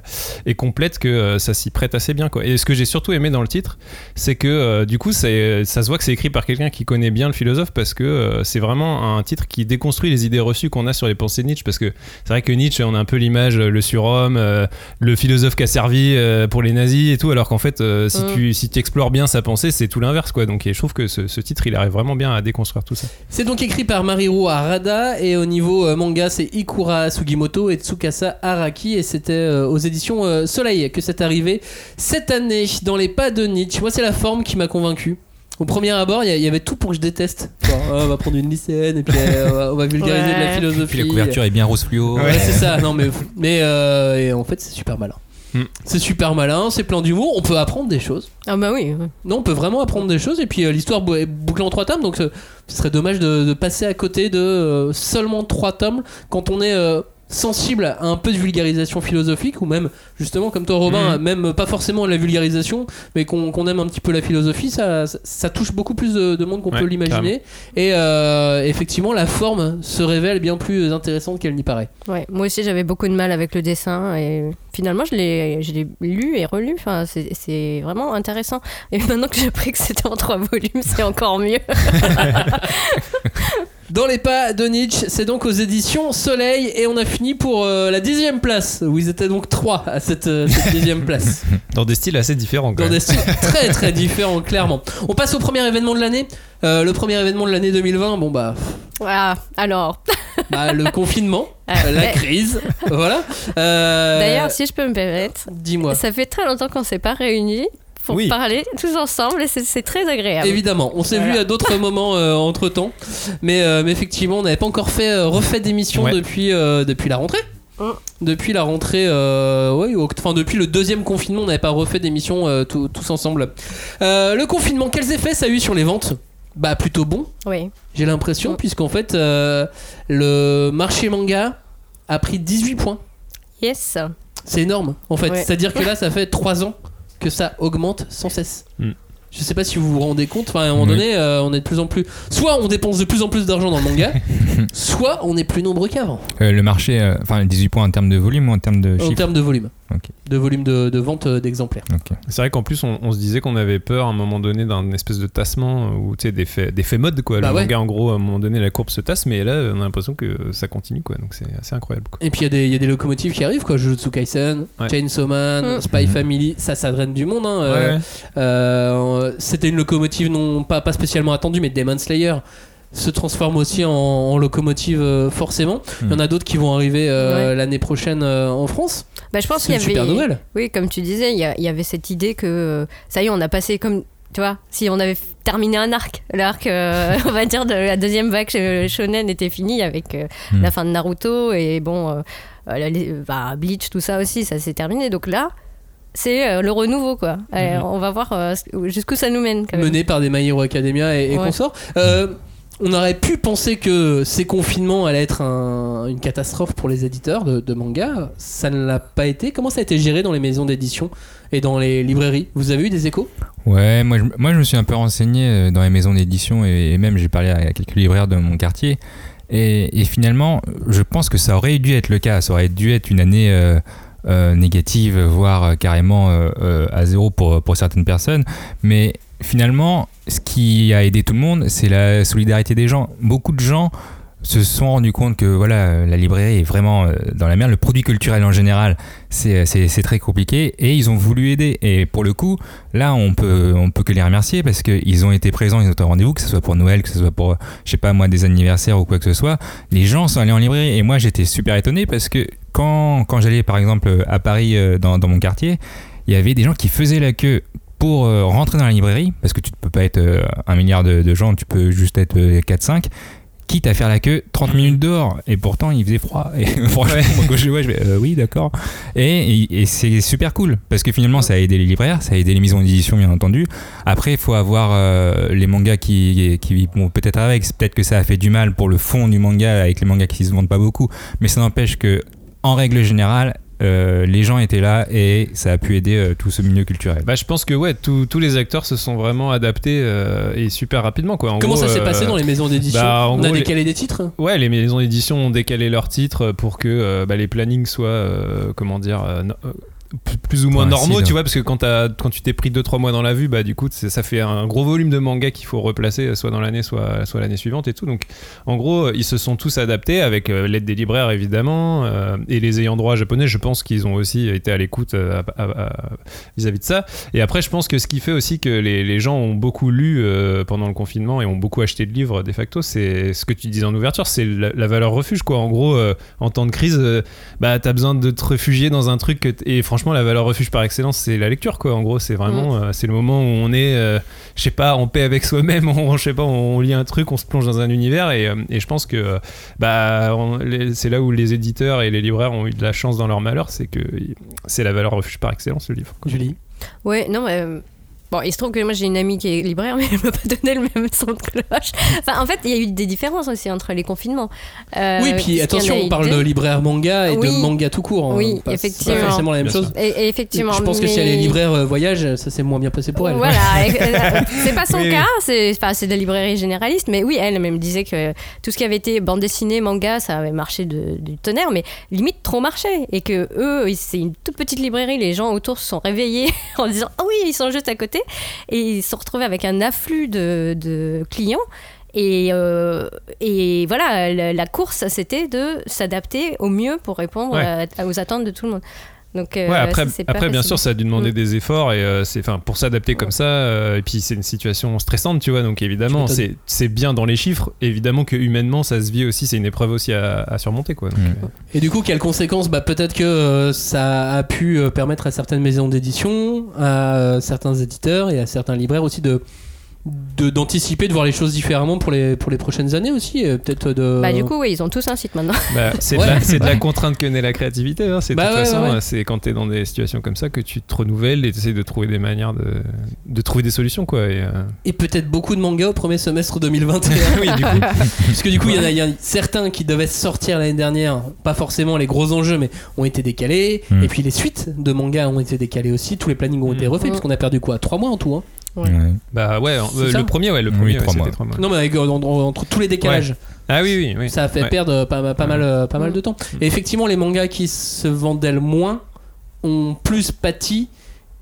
et complète que euh, ça s'y prête assez bien. Quoi. Et ce que j'ai surtout aimé dans le titre, c'est que du coup, ça se voit que c'est écrit par quelqu'un qui connaît bien le philosophe parce que c'est vraiment un titre qui déconstruit les idées reçues qu'on a sur les pensées de Nietzsche. Parce que c'est vrai que Nietzsche, on a un peu l'image, le surhomme, le philosophe qui a servi pour les nazis et tout, alors qu'en fait, si Mm. tu si tu explores bien sa pensée, c'est tout l'inverse. quoi. Donc et je trouve que ce, ce titre, il arrive vraiment bien à déconstruire tout ça. C'est donc écrit par Mariru Harada et au niveau euh, manga c'est Ikura Sugimoto et Tsukasa Araki et c'était euh, aux éditions euh, Soleil que c'est arrivé cette année dans les pas de Nietzsche. Moi c'est la forme qui m'a convaincu. Au premier abord, il y avait tout pour que je déteste. Oh, on va prendre une lycéenne et puis euh, on, va, on va vulgariser de la Ouais. philosophie. Puis la couverture est bien rose fluo. Ouais, c'est ça. Non, mais, mais euh, et en fait, c'est super malin. Hmm. C'est super malin, c'est plein d'humour. On peut apprendre des choses. Ah bah oui. Non, on peut vraiment apprendre des choses. Et puis euh, l'histoire bou- est bouclée en trois tomes, donc euh, ce serait dommage de, de passer à côté de euh, seulement trois tomes quand on est euh, sensible à un peu de vulgarisation philosophique ou même justement comme toi Robin, Mhm. même pas forcément la vulgarisation, mais qu'on aime un petit peu la philosophie, ça, ça, ça touche beaucoup plus de, de monde qu'on Ouais, peut l'imaginer. Et euh, effectivement, la forme se révèle bien plus intéressante qu'elle n'y paraît. Ouais, moi aussi j'avais beaucoup de mal avec le dessin et finalement je l'ai, je l'ai lu et relu. Enfin, c'est, c'est vraiment intéressant. Et maintenant que j'ai appris que c'était en trois volumes, c'est encore mieux. Dans les pas de Nietzsche, c'est donc aux éditions Soleil et on a fini pour euh, la dixième place où ils étaient donc trois à cette, euh, cette dixième place. Dans des styles assez différents. Quand dans même. des styles très très différents clairement. On passe au premier événement de l'année. Euh, le premier événement de l'année 2020, bon bah, Ah, alors. bah, le confinement, Ah, la mais- crise, voilà. Euh, D'ailleurs, si je peux me permettre, dis-moi. ça fait très longtemps qu'on s'est pas réunis pour Oui. parler tous ensemble et c'est, très agréable. Évidemment, on s'est Voilà. vu à d'autres moments entre temps, mais, euh, mais effectivement, on n'avait pas encore fait euh, refait d'émission Ouais. depuis, euh, depuis la rentrée. Mm. Depuis la rentrée, euh, ouais, enfin depuis le deuxième confinement, on n'avait pas refait d'émission euh, tous ensemble. Euh, le confinement, quels effets ça a eu sur les ventes? Bah plutôt bon, Oui. j'ai l'impression, Mm. puisqu'en fait, euh, le marché manga a pris 18 points. Yes. C'est énorme, en fait. Ouais. C'est-à-dire que là, ça fait 3 ans que ça augmente sans cesse. Mm. Je sais pas si vous vous rendez compte, enfin, à un moment Oui. donné, euh, on est de plus en plus. Soit on dépense de plus en plus d'argent dans le manga, soit on est plus nombreux qu'avant, Euh, le marché, euh, enfin 18 points en termes de volume ou en termes de en chiffre termes de volume. Ok. De volume de, de vente euh, d'exemplaires. Ok. C'est vrai qu'en plus, on, on se disait qu'on avait peur à un moment donné d'un espèce de tassement euh, ou tu sais, d'effet d'effet mode. Quoi. Bah le ouais. manga, en gros, à un moment donné, la courbe se tasse, mais là, on a l'impression que ça continue. Quoi. Donc c'est assez incroyable. Quoi. Et puis il y, a des- il y a des locomotives qui arrivent, quoi. Jujutsu Kaisen, Ouais. Chainsaw Man, Mm. Spy Mhm. Family, ça, ça draine du monde. hein, euh, Ouais. Euh, C'était une locomotive non pas, pas spécialement attendue, mais Demon Slayer se transforme aussi en, en locomotive euh, forcément. Il y en a d'autres qui vont arriver euh, Ouais. l'année prochaine euh, en France. Bah, je pense C'est qu'il une y avait. super nouvelle. Oui, comme tu disais, il y, avait cette idée que ça y est, on a passé comme. Tu vois, si on avait terminé un arc, l'arc, euh, on va dire, de la deuxième vague chez Shonen était fini avec euh, Hmm. la fin de Naruto et bon, les- bah, Bleach, tout ça aussi, ça s'est terminé. Donc là, c'est le renouveau, quoi. Allez, Mhm. On va voir jusqu'où ça nous mène, quand même. mené par des My Hero Academia et, et Ouais. consorts. Euh, on aurait pu penser que ces confinements allaient être un- une catastrophe pour les éditeurs de, de manga. Ça ne l'a pas été. Comment ça a été géré dans les maisons d'édition et dans les librairies? Vous avez eu des échos? Ouais, moi je, me suis un peu renseigné euh, dans les maisons d'édition et, même j'ai parlé à quelques libraires de mon quartier. Et, finalement, je pense que ça aurait dû être le cas. Ça aurait dû être une année euh, euh, négative, voire carrément à zéro pour, pour certaines personnes. Mais finalement, ce qui a aidé tout le monde, c'est la solidarité des gens. Beaucoup de gens se sont rendus compte que voilà la librairie est vraiment euh, dans la merde. Le produit culturel en général c'est c'est- c'est très compliqué et ils ont voulu aider. Et pour le coup là on peut on peut que les remercier parce qu'ils ont été présents ils ont été au rendez-vous que ce soit pour Noël que ce soit pour je sais pas moi des anniversaires ou quoi que ce soit. Les gens sont allés en librairie et moi j'étais super étonné parce que quand, quand j'allais par exemple à Paris euh, dans, dans mon quartier il y avait des gens qui faisaient la queue pour euh, rentrer dans la librairie parce que tu ne peux pas être euh, un milliard de, de gens tu peux juste être euh, 4-5 quitte à faire la queue 30 minutes dehors. Et pourtant, il faisait froid. Et franchement, moi, quand je le vois, je vais, euh, oui, d'accord. Et, et- et c'est super cool parce que finalement, ça a aidé les libraires, ça a aidé les maisons d'édition, bien entendu. Après, il faut avoir euh, les mangas qui, qui vont peut-être avec. Peut-être que ça a fait du mal pour le fond du manga avec les mangas qui se vendent pas beaucoup. Mais ça n'empêche que, en règle générale, euh, les gens étaient là et ça a pu aider euh, tout ce milieu culturel. Bah, je pense que ouais, tous tous les acteurs se sont vraiment adaptés euh, et super rapidement quoi. En Comment gros, ça s'est euh, passé dans les maisons d'édition bah, On a les- décalé des titres Ouais, les maisons d'édition ont décalé leurs titres pour que euh, bah, les plannings soient, euh, comment dire, euh, euh, plus ou moins Ouais, normaux, si, tu là. vois, parce que quand, tu t'es pris 2-3 mois dans la vue, bah du coup, ça fait un gros volume de mangas qu'il faut replacer, soit dans l'année, soit, soit l'année suivante et tout. Donc, en gros, ils se sont tous adaptés avec euh, l'aide des libraires, évidemment, euh, et les ayants droit japonais, je pense qu'ils ont aussi été à l'écoute euh, vis-à-vis de ça. Et après, je pense que ce qui fait aussi que les, les gens ont beaucoup lu euh, pendant le confinement et ont beaucoup acheté de livres de facto, c'est ce que tu disais en ouverture, c'est la, la valeur refuge, quoi. En gros, euh, en temps de crise, euh, bah, t'as besoin de te réfugier dans un truc. que et franchement, la valeur refuge par excellence, c'est la lecture, quoi. En gros, c'est vraiment, euh, c'est le moment où on est, euh, je sais pas, en paix avec soi-même. On, je sais pas, on lit un truc, on se plonge dans un univers. Et, euh, et je pense que, bah, on- les- c'est là où les éditeurs et les libraires ont eu de la chance dans leur malheur, c'est que c'est la valeur refuge par excellence, le livre. quoi. Julie? Ouais, non, mais. Bon, il se trouve que moi j'ai une amie qui est libraire, mais elle m'a pas donné le même son de cloche. Enfin, en fait, il y a eu des différences aussi entre les confinements. Euh, Oui, puis attention, on parle de libraire manga et Oui. de manga tout court. hein. Oui, Pas- effectivement. C'est pas forcément la même chose. Et, et effectivement. Je pense que si elle est libraire euh, voyage, ça s'est moins bien passé pour elle. Voilà, euh, c'est pas son Oui, cas, c'est enfin, c'est des librairies généralistes, mais oui, elle même disait que tout ce qui avait été bande dessinée, manga, ça avait marché de, du tonnerre, mais limite trop marché. Et que eux, c'est une toute petite librairie, les gens autour se sont réveillés en disant Ah oui, ils sont juste à côté, et ils se sont retrouvés avec un afflux de, de clients. Et, euh, et voilà, la, la course, c'était de s'adapter au mieux pour répondre Ouais. à- aux attentes de tout le monde. Donc, euh, Ouais, après, ça, après bien sûr, ça a dû demander Mm. des efforts et euh, c'est, enfin, pour s'adapter comme ça. euh, et puis c'est une situation stressante, tu vois. Donc évidemment, c'est, c'est bien dans les chiffres. Évidemment que humainement, ça se vit aussi. C'est une épreuve aussi à, à surmonter, quoi. Donc, Mm. euh, Et du coup, quelles conséquences? Bah, Peut-être que euh, ça a pu permettre à certaines maisons d'édition, à euh, certains éditeurs et à certains libraires aussi de- d'anticiper, de, voir les choses différemment pour les, pour les prochaines années aussi. Peut-être de. Bah, du coup, oui, ils ont tous un site maintenant. bah, c'est, Ouais. de la, c'est de la contrainte que naît la créativité. hein. C'est de Bah toute ouais, façon, ouais, c'est quand t'es dans des situations comme ça que tu te renouvelles et t'essayes de trouver des manières de, de trouver des solutions, quoi. Et, euh, Et peut-être beaucoup de mangas au premier semestre 2021. oui, du coup. Parce que du coup, il y en a, il y en a certains qui devaient sortir l'année dernière, pas forcément les gros enjeux, mais ont été décalés. Mm. Et puis les suites de mangas ont été décalées aussi. Tous les plannings ont été Mm. refaits, Mm. parce qu'on a perdu quoi? Trois mois en tout. Hein? Ouais. Bah ouais, euh, le premier, ouais, le Oui, premier, ouais, trois mois. trois mois. non, mais avec, euh, en- en- entre tous les décalages. Ah oui, oui, oui. Ça a fait Ouais. perdre pas, pas mal, euh, pas mal de temps. Et effectivement, les mangas qui se vendaient le moins ont plus pâti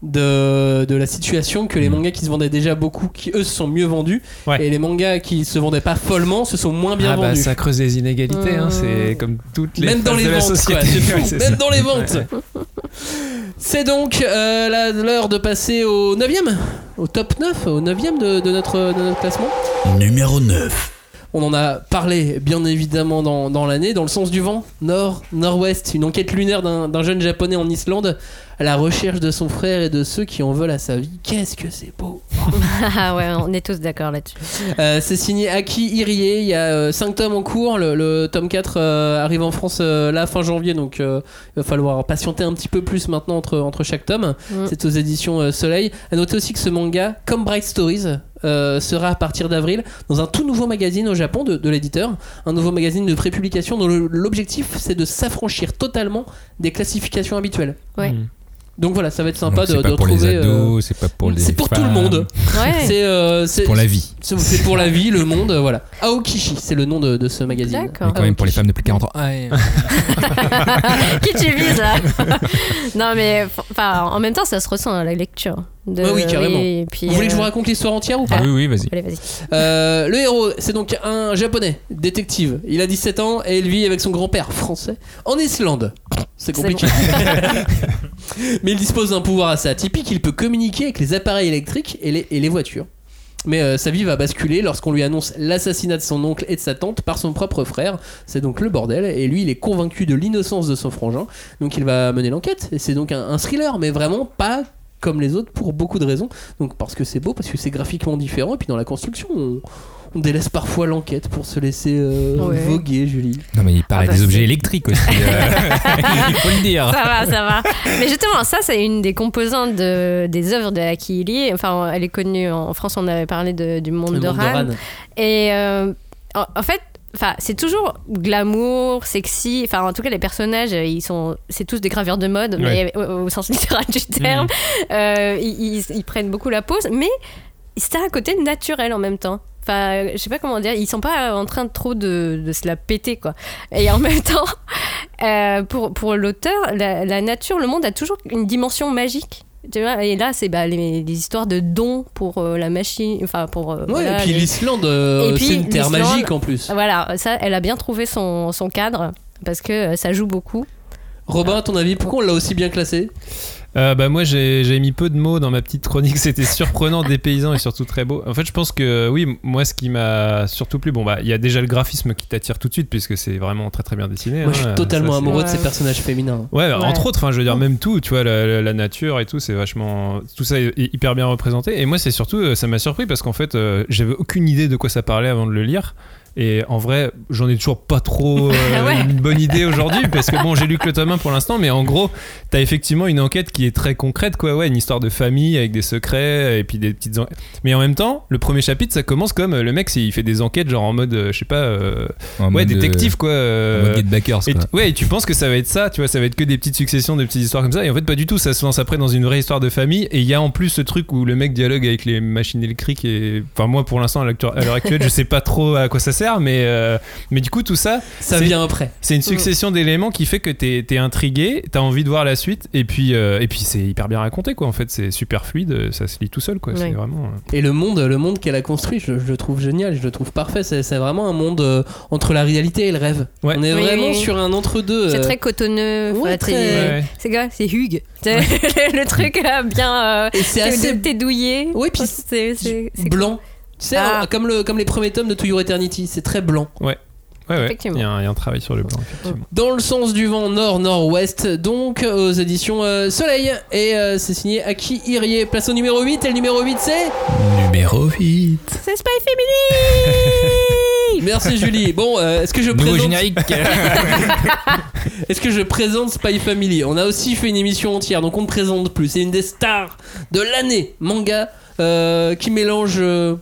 de, de la situation que les Mm. mangas qui se vendaient déjà beaucoup, qui eux se sont mieux vendus. Ouais. Et les mangas qui se vendaient pas follement se sont moins bien ah bah vendus. ça creuse les inégalités, hein, Mmh. c'est comme toutes les Même dans les de ventes, quoi, fou. Même ça. dans les ventes. Ouais. C'est donc euh, la- l'heure de passer au 9ème, au top 9, au 9ème de, de notre, de notre classement. Numéro 9. On en a parlé bien évidemment dans, dans l'année, dans le sens du vent, nord, nord-ouest, une enquête lunaire d'un d'un jeune japonais en Islande à la recherche de son frère et de ceux qui en veulent à sa vie. Qu'est-ce que c'est beau Ah ouais, on est tous d'accord là-dessus. Euh, C'est signé Aki Irie, il y a 5 tomes en cours, le, le tome 4 euh, arrive en France euh, là fin janvier, donc euh, il va falloir patienter un petit peu plus maintenant entre, entre chaque tome. Mm. C'est aux éditions euh, Soleil. À noter aussi que ce manga, comme Bright Stories, euh, sera à partir d'avril dans un tout nouveau magazine au Japon de, de l'éditeur, un nouveau magazine de prépublication dont l'objectif c'est de s'affranchir totalement des classifications habituelles. Ouais. Mmh. Donc voilà, ça va être sympa Donc, de, c'est pas de pour les euh, ados, c'est pas pour les c'est pour tout le monde. Ouais. C'est euh, c'est- pour la vie. c'est pour la vie, le monde, euh, voilà. Aokishi, c'est le nom de, de ce magazine. D'accord. Mais quand même pour les femmes de plus de 40 ans. Qui tu vises là Non mais enfin en même temps ça se ressent à la lecture. De, Ouais, oui, carrément. et puis, Vous voulez que je vous raconte l'histoire entière ou pas Ah oui, oui, vas-y. Allez vas-y. Euh, le héros, c'est donc un japonais, détective. Il a 17 ans et il vit avec son grand-père français en Islande. C'est C'est compliqué. Mais il dispose d'un pouvoir assez atypique. Il peut communiquer avec les appareils électriques et les, voitures. Mais euh, sa vie va basculer lorsqu'on lui annonce l'assassinat de son oncle et de sa tante par son propre frère. C'est donc le bordel. Et lui, il est convaincu de l'innocence de son frangin. Donc il va mener l'enquête. Et c'est donc un, un thriller, mais vraiment pas comme les autres pour beaucoup de raisons. Donc parce que c'est beau, parce que c'est graphiquement différent. Et puis dans la construction, on, On délaisse parfois l'enquête pour se laisser euh, Ouais. voguer, Julie. Non, mais il parlait Ah bah, des objets électriques aussi. euh, il faut le dire. Ça va, ça va. Mais justement, ça, c'est une des composantes de, des œuvres de Aki Lee. Enfin, elle est connue en France, on avait parlé de- du monde de monde de Ran. Ran. Et euh, en, en fait, enfin, c'est toujours glamour, sexy. Enfin, en tout cas, les personnages, euh, ils sont, c'est tous des graveurs de mode, mais au, au sens littéral du terme. Euh, ils, ils- ils prennent beaucoup la pose, mais c'est un côté naturel en même temps. Enfin, je sais pas comment dire, ils sont pas en train de trop de, de se la péter, quoi. Et en même temps, euh, pour, pour l'auteur, la, la nature, le monde a toujours une dimension magique. Tu vois, et là, c'est bah, les, les histoires de dons pour euh, la machine, enfin pour. euh, Ouais, voilà, et puis l'Islande, euh, c'est une terre magique en plus. Voilà, ça, elle a bien trouvé son, son cadre parce que ça joue beaucoup. Robin, à ton avis, pourquoi on l'a aussi bien classé? Euh, bah moi j'ai mis peu de mots dans ma petite chronique, c'était surprenant, dépaysant et surtout très beau. En fait je pense que oui, moi ce qui m'a surtout plu, bon bah il y a déjà le graphisme qui t'attire tout de suite puisque c'est vraiment très très bien dessiné. Moi, je hein, suis totalement ça, amoureux de Ouais. ces personnages féminins. Ouais, Ouais. entre autres, enfin, je veux dire, même tout, tu vois, la, la- la nature et tout, c'est vachement. Tout ça est est hyper bien représenté. Et moi, c'est surtout, euh, ça m'a surpris parce qu'en fait, euh, j'avais aucune idée de quoi ça parlait avant de le lire. Et en vrai, j'en ai toujours pas trop euh, Ouais. une bonne idée aujourd'hui parce que bon, j'ai lu que le tome 1 pour l'instant, mais en gros, t'as effectivement une enquête qui est très concrète, quoi. Ouais, une histoire de famille avec des secrets et puis des petites. en- Mais en même temps, le premier chapitre, ça commence comme euh, le mec, il fait des enquêtes, genre en mode, euh, je sais pas, euh, En ouais, détective, quoi. euh, En mode Get Backers, et quoi. tu- ouais, et tu penses que ça va être ça, tu vois, ça va être que des petites successions, des petites histoires comme ça. Et en fait, pas du tout. Ça se lance après dans une vraie histoire de famille. Et il y a en plus ce truc où le mec dialogue avec les machines électriques. Et enfin, moi, pour l'instant, à l'heure actuelle, je sais pas trop à quoi ça sert, mais euh, mais du coup, tout ça, Ça C'est- vient après. c'est une succession d'éléments qui fait que t'es es intrigué, t'as envie de voir la suite. Et puis euh, et puis c'est hyper bien raconté, quoi. En fait, c'est super fluide, ça se lit tout seul, quoi. C'est vraiment. euh, Et le monde, le monde qu'elle a construit, je, je le trouve génial, je le trouve parfait. C'est vraiment un monde euh, entre la réalité et le rêve. Ouais. On est Oui, vraiment oui, sur un entre-deux. C'est euh, très cotonneux. ouais, très- c'est- Ouais, ouais. C'est quoi? C'est Hugues. Le, truc bien. euh, Et c'est assez T'es douillé. Oui, puis c'est blanc. Sais, Ah. comme, le, comme les premiers tomes de To Your Eternity, c'est très blanc. Ouais, ouais. Effectivement. Il y, a un- il y a un travail sur le blanc, effectivement. Dans le sens du vent nord-nord-ouest, donc aux éditions euh, Soleil. Et euh, c'est signé Aki Irié. Place au numéro 8. Et le numéro 8, c'est. Numéro 8. C'est Spy Family Merci Julie. Bon, euh, est-ce que je Nouveau présente. générique. Est-ce que je présente Spy Family? On a aussi fait une émission entière, donc on ne présente plus. C'est une des stars de l'année manga euh, qui mélange euh,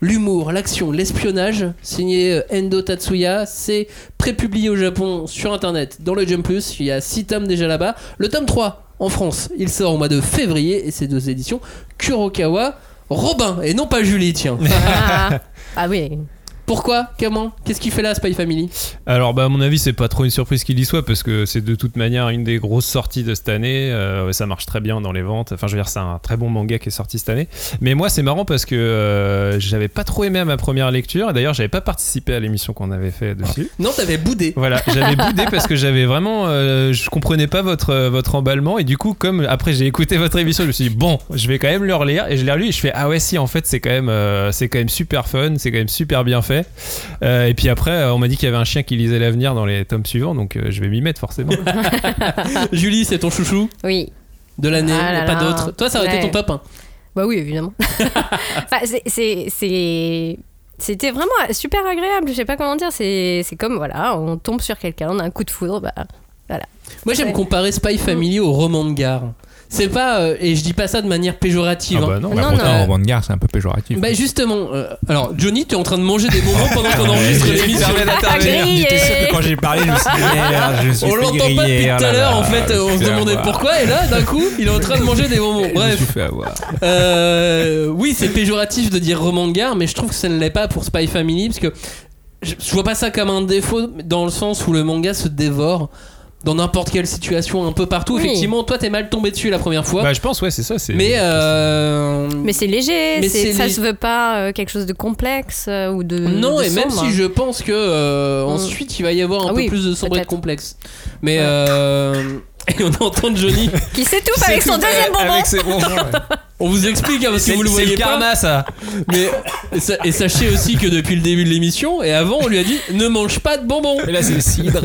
l'humour, l'action, l'espionnage. Signé euh, Endo Tatsuya. C'est prépublié au Japon sur internet dans le Jump Plus. Il y a 6 tomes déjà là-bas. Le tome 3 en France, il sort au mois de février et c'est deux éditions Kurokawa. Robin et non pas Julie, tiens. ah. ah oui. Pourquoi Comment Qu'est-ce qu'il fait là, Spy Family Alors, bah, à mon avis, c'est pas trop une surprise qu'il y soit parce que c'est de toute manière une des grosses sorties de cette année. Euh, ça marche très bien dans les ventes. Enfin, je veux dire, c'est un très bon manga qui est sorti cette année. Mais moi, c'est marrant parce que euh, j'avais pas trop aimé à ma première lecture. Et d'ailleurs, j'avais pas participé à l'émission qu'on avait fait dessus. Non, t'avais boudé. Voilà, j'avais boudé parce que j'avais vraiment, euh, je comprenais pas votre votre emballement et du coup comme après j'ai écouté votre émission, je me suis dit bon, je vais quand même le relire et je l'ai relu et je fais ah ouais si en fait c'est quand même c'est quand même super fun, c'est quand même super bien fait. Euh, et puis après euh, on m'a dit qu'il y avait un chien qui lisait l'avenir dans les tomes suivants donc euh, je vais m'y mettre forcément. Julie, c'est ton chouchou Oui. de l'année, Ah pas d'autre. Toi, ça aurait été ton top 1. Bah oui, évidemment. Enfin, c'est- C'était vraiment super agréable, je sais pas comment dire. C'est comme, voilà, on tombe sur quelqu'un, on a un coup de foudre, bah. Moi, j'aime comparer Spy Family au roman de gare. C'est pas, euh, et je dis pas ça de manière péjorative. Ah hein. bah non. Non, Bah, non. pourtant, en bande gare, c'est un peu péjoratif. Bah justement, euh, alors Johnny, tu es en train de manger des bonbons pendant qu'on enregistre l'émission. J'étais sûr que quand j'ai parlé, je me suis dit, merde, je suis On l'entend pas depuis oh tout à l'heure, en fait, on se demandait avoir. pourquoi, et là, d'un coup, il est en train de manger des bonbons. Bref, euh, oui, c'est péjoratif de dire roman de gare, mais je trouve que ça ne l'est pas pour Spy Family, parce que je, je vois pas ça comme un défaut, dans le sens où le manga se dévore dans n'importe quelle situation, un peu partout. Oui. Effectivement, toi, t'es mal tombé dessus la première fois. Bah je pense ouais c'est ça c'est. mais euh, Mais c'est léger, Mais c'est- c'est ça lég- se veut pas euh, quelque chose de complexe euh, ou de. Non, de et même si je pense que euh, Mm. ensuite il va y avoir un Ah peu oui, plus de sombre et de complexe. Mais Ouais. euh, et on entend Johnny. Qui s'étouffe avec son C'est tout, deuxième euh, bonbon Avec ses bonbons. ouais. On vous explique hein, parce que C'est vous le voyez le pas. karma ça. Mais Et, sa- et sachez aussi que depuis le début de l'émission, et avant, on lui a dit ne mange pas de bonbons. Et là, c'est le cidre.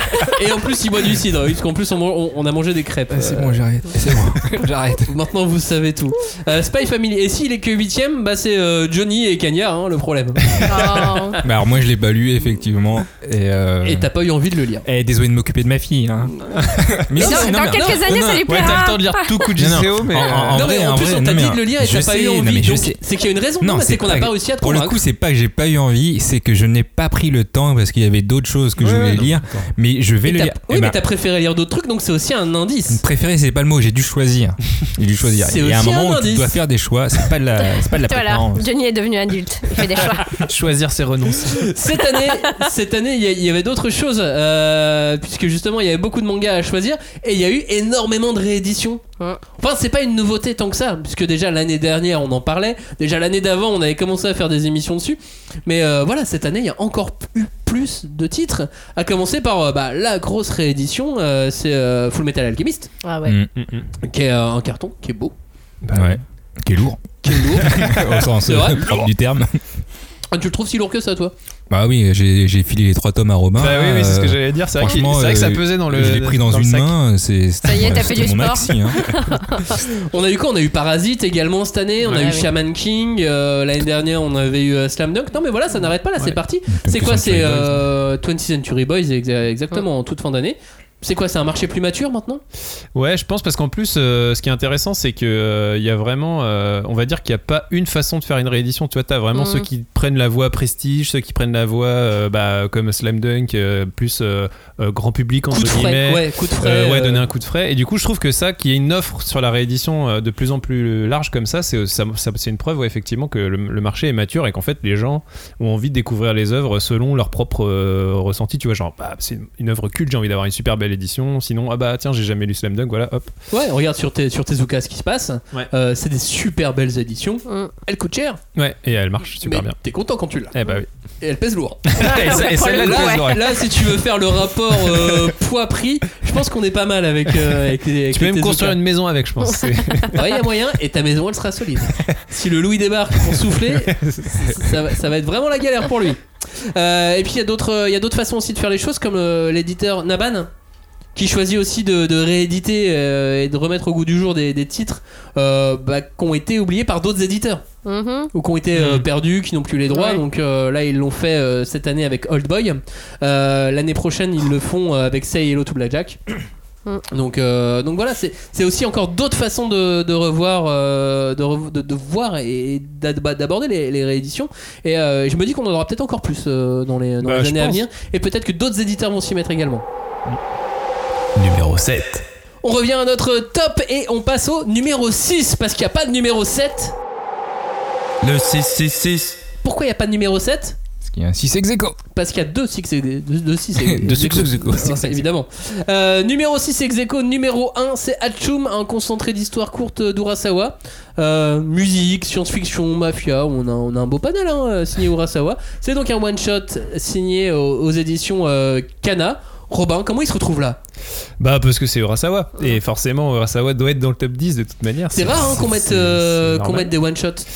Et en plus, il boit du cidre, oui, parce qu'en plus, on, on- on a mangé des crêpes. Ah, c'est Euh, bon, j'arrête. C'est bon, j'arrête. Maintenant, vous savez tout. Euh, Spy Family. Et s'il est que 8ème, bah, c'est euh, Johnny et Kanya, hein, le problème. Oh. Bah, alors, moi, je l'ai pas lu, effectivement. Et, euh... Et t'as pas eu envie de le lire. Eh, désolé de m'occuper de ma fille. Hein. Mais Dans, non, dans mais- quelques années, ça lui Ouais, plaira. t'as le temps de lire tout coup de mais. En- en- euh, en non, vrai, mais en, en plus, vrai, on t'a dit de le lire et je t'as pas eu envie. C'est qu'il y a une raison. Non, mais c'est qu'on n'a pas réussi à te Pour le coup, c'est pas que j'ai pas eu envie, c'est que je n'ai pas pris le temps parce qu'il y avait d'autres choses que je voulais lire. Mais je vais Et le lire. Oui, Eh mais ben, t'as préféré lire d'autres trucs, donc c'est aussi un indice. Préféré, c'est pas le mot, j'ai dû choisir. J'ai dû choisir. C'est Il y a un moment où tu dois faire des choix, c'est pas de la, c'est pas de la Voilà. Johnny est devenu adulte. Il fait des choix. Choisir, c'est renoncer. Cette année, cette année, il y a- il y, avait d'autres choses, euh, puisque justement, il y avait beaucoup de mangas à choisir, et il y a eu énormément de rééditions. Ouais. Enfin, c'est pas une nouveauté tant que ça, puisque déjà l'année dernière, on en parlait, déjà l'année d'avant, on avait commencé à faire des émissions dessus, mais euh, voilà, cette année, il y a encore eu plus de titres, à commencer par euh, bah, la grosse réédition, euh, c'est euh, Full Metal Alchemist, Ah ouais. Mm. qui est euh, un carton, qui est beau, Ouais. Qui est lourd. qui est lourd. Au sens du terme. Ah, tu le trouves si lourd que ça, toi? Bah oui, j'ai j'ai filé les trois tomes à Robin. Bah oui, oui, c'est ce que euh, j'allais dire. C'est vrai, que ça euh, pesait dans le. Je l'ai pris dans, une main, c'est Ça y est, t'as fait du sport. maxi, hein. On a eu quoi? On a eu Parasite également cette année, on a eu ouais. Shaman King, euh, l'année dernière on avait eu Slam Dunk. Non mais voilà, ça n'arrête pas là, c'est parti. C'est quoi C'est Boys. euh, 20th Century Boys exa- exactement en toute fin d'année. C'est quoi C'est un marché plus mature maintenant? Ouais, je pense parce qu'en plus, euh, ce qui est intéressant, c'est que euh, il y a vraiment, euh, on va dire qu'il n'y a pas une façon de faire une réédition. Tu vois, t'as vraiment ceux qui prennent la voie prestige, ceux qui prennent la voie euh, bah, comme Slam Dunk, euh, plus euh, euh, grand public entre guillemets. ouais, coup de frais. Euh, ouais, euh, donner un coup de frais. Et du coup, je trouve que ça, qu'il y ait une offre sur la réédition euh, de plus en plus large comme ça, c'est ça- ça- c'est une preuve, ouais, effectivement, que le, le marché est mature et qu'en fait, les gens ont envie de découvrir les œuvres selon leur propre euh, ressenti. Tu vois, genre, bah, c'est une œuvre culte, j'ai envie d'avoir une super belle édition. Sinon, ah bah tiens, j'ai jamais lu Slam Dunk, voilà, hop. Ouais, regarde sur, tes, sur Tezuka ce qui se passe. Ouais. Euh, c'est des super belles éditions. Mm. Elles coûtent cher. Ouais, et elle marche super mais bien. T'es content quand tu l'as. Eh bah oui. Et elles pèsent lourd. et ça- et celle-là, elle là, pèse lourd. là, si tu veux faire le rapport euh, poids-prix, je pense qu'on est pas mal avec, euh, avec les. avec Tu peux les même Tezuka. construire une maison avec, je pense. Ouais, il y a moyen, et ta maison elle sera solide. Si le Louis débarque pour souffler, ça, va- ça va être vraiment la galère pour lui. Euh, et puis il y a d'autres il y a d'autres façons aussi de faire les choses, comme euh, l'éditeur Naban, qui choisit aussi de, de rééditer euh, et de remettre au goût du jour des, des titres euh, bah, qui ont été oubliés par d'autres éditeurs Mhm. ou qui ont été euh, Mhm. perdus, qui n'ont plus les droits. Ouais. Donc euh, là, ils l'ont fait euh, cette année avec Old Boy. Euh, L'année prochaine, ils le font euh, avec Say Hello to Blackjack. Mhm. Donc, euh, donc voilà, c'est aussi encore d'autres façons de, de revoir, euh, de, rev- de, de voir et bah, d'aborder les, les rééditions. Et euh, je me dis qu'on en aura peut-être encore plus euh, dans les, dans Bah, les années à venir. Et peut-être que d'autres éditeurs vont s'y mettre également. Numéro 7. On revient à notre top et on passe au numéro 6 parce qu'il n'y a pas de numéro 7. Le 666. Pourquoi il n'y a pas de numéro 7 Parce qu'il y a un 6 ex aequo. Parce qu'il y a deux 6 deux, deux six ex- Deux ex- six ex aequo. Ça, évidemment. Euh, numéro 6 ex aequo, numéro 1 c'est Hachum, un concentré d'histoire courte d'Urasawa. Euh, musique, science-fiction, mafia, on a, on a un beau panel hein, euh, signé Urasawa. C'est donc un one-shot signé aux, aux éditions euh, Kana. Robin, comment il se retrouve là? Bah parce que c'est Urasawa et forcément Urasawa doit être dans le top 10 de toute manière. C'est rare hein, qu'on mette, c'est- euh, c'est qu'on mette des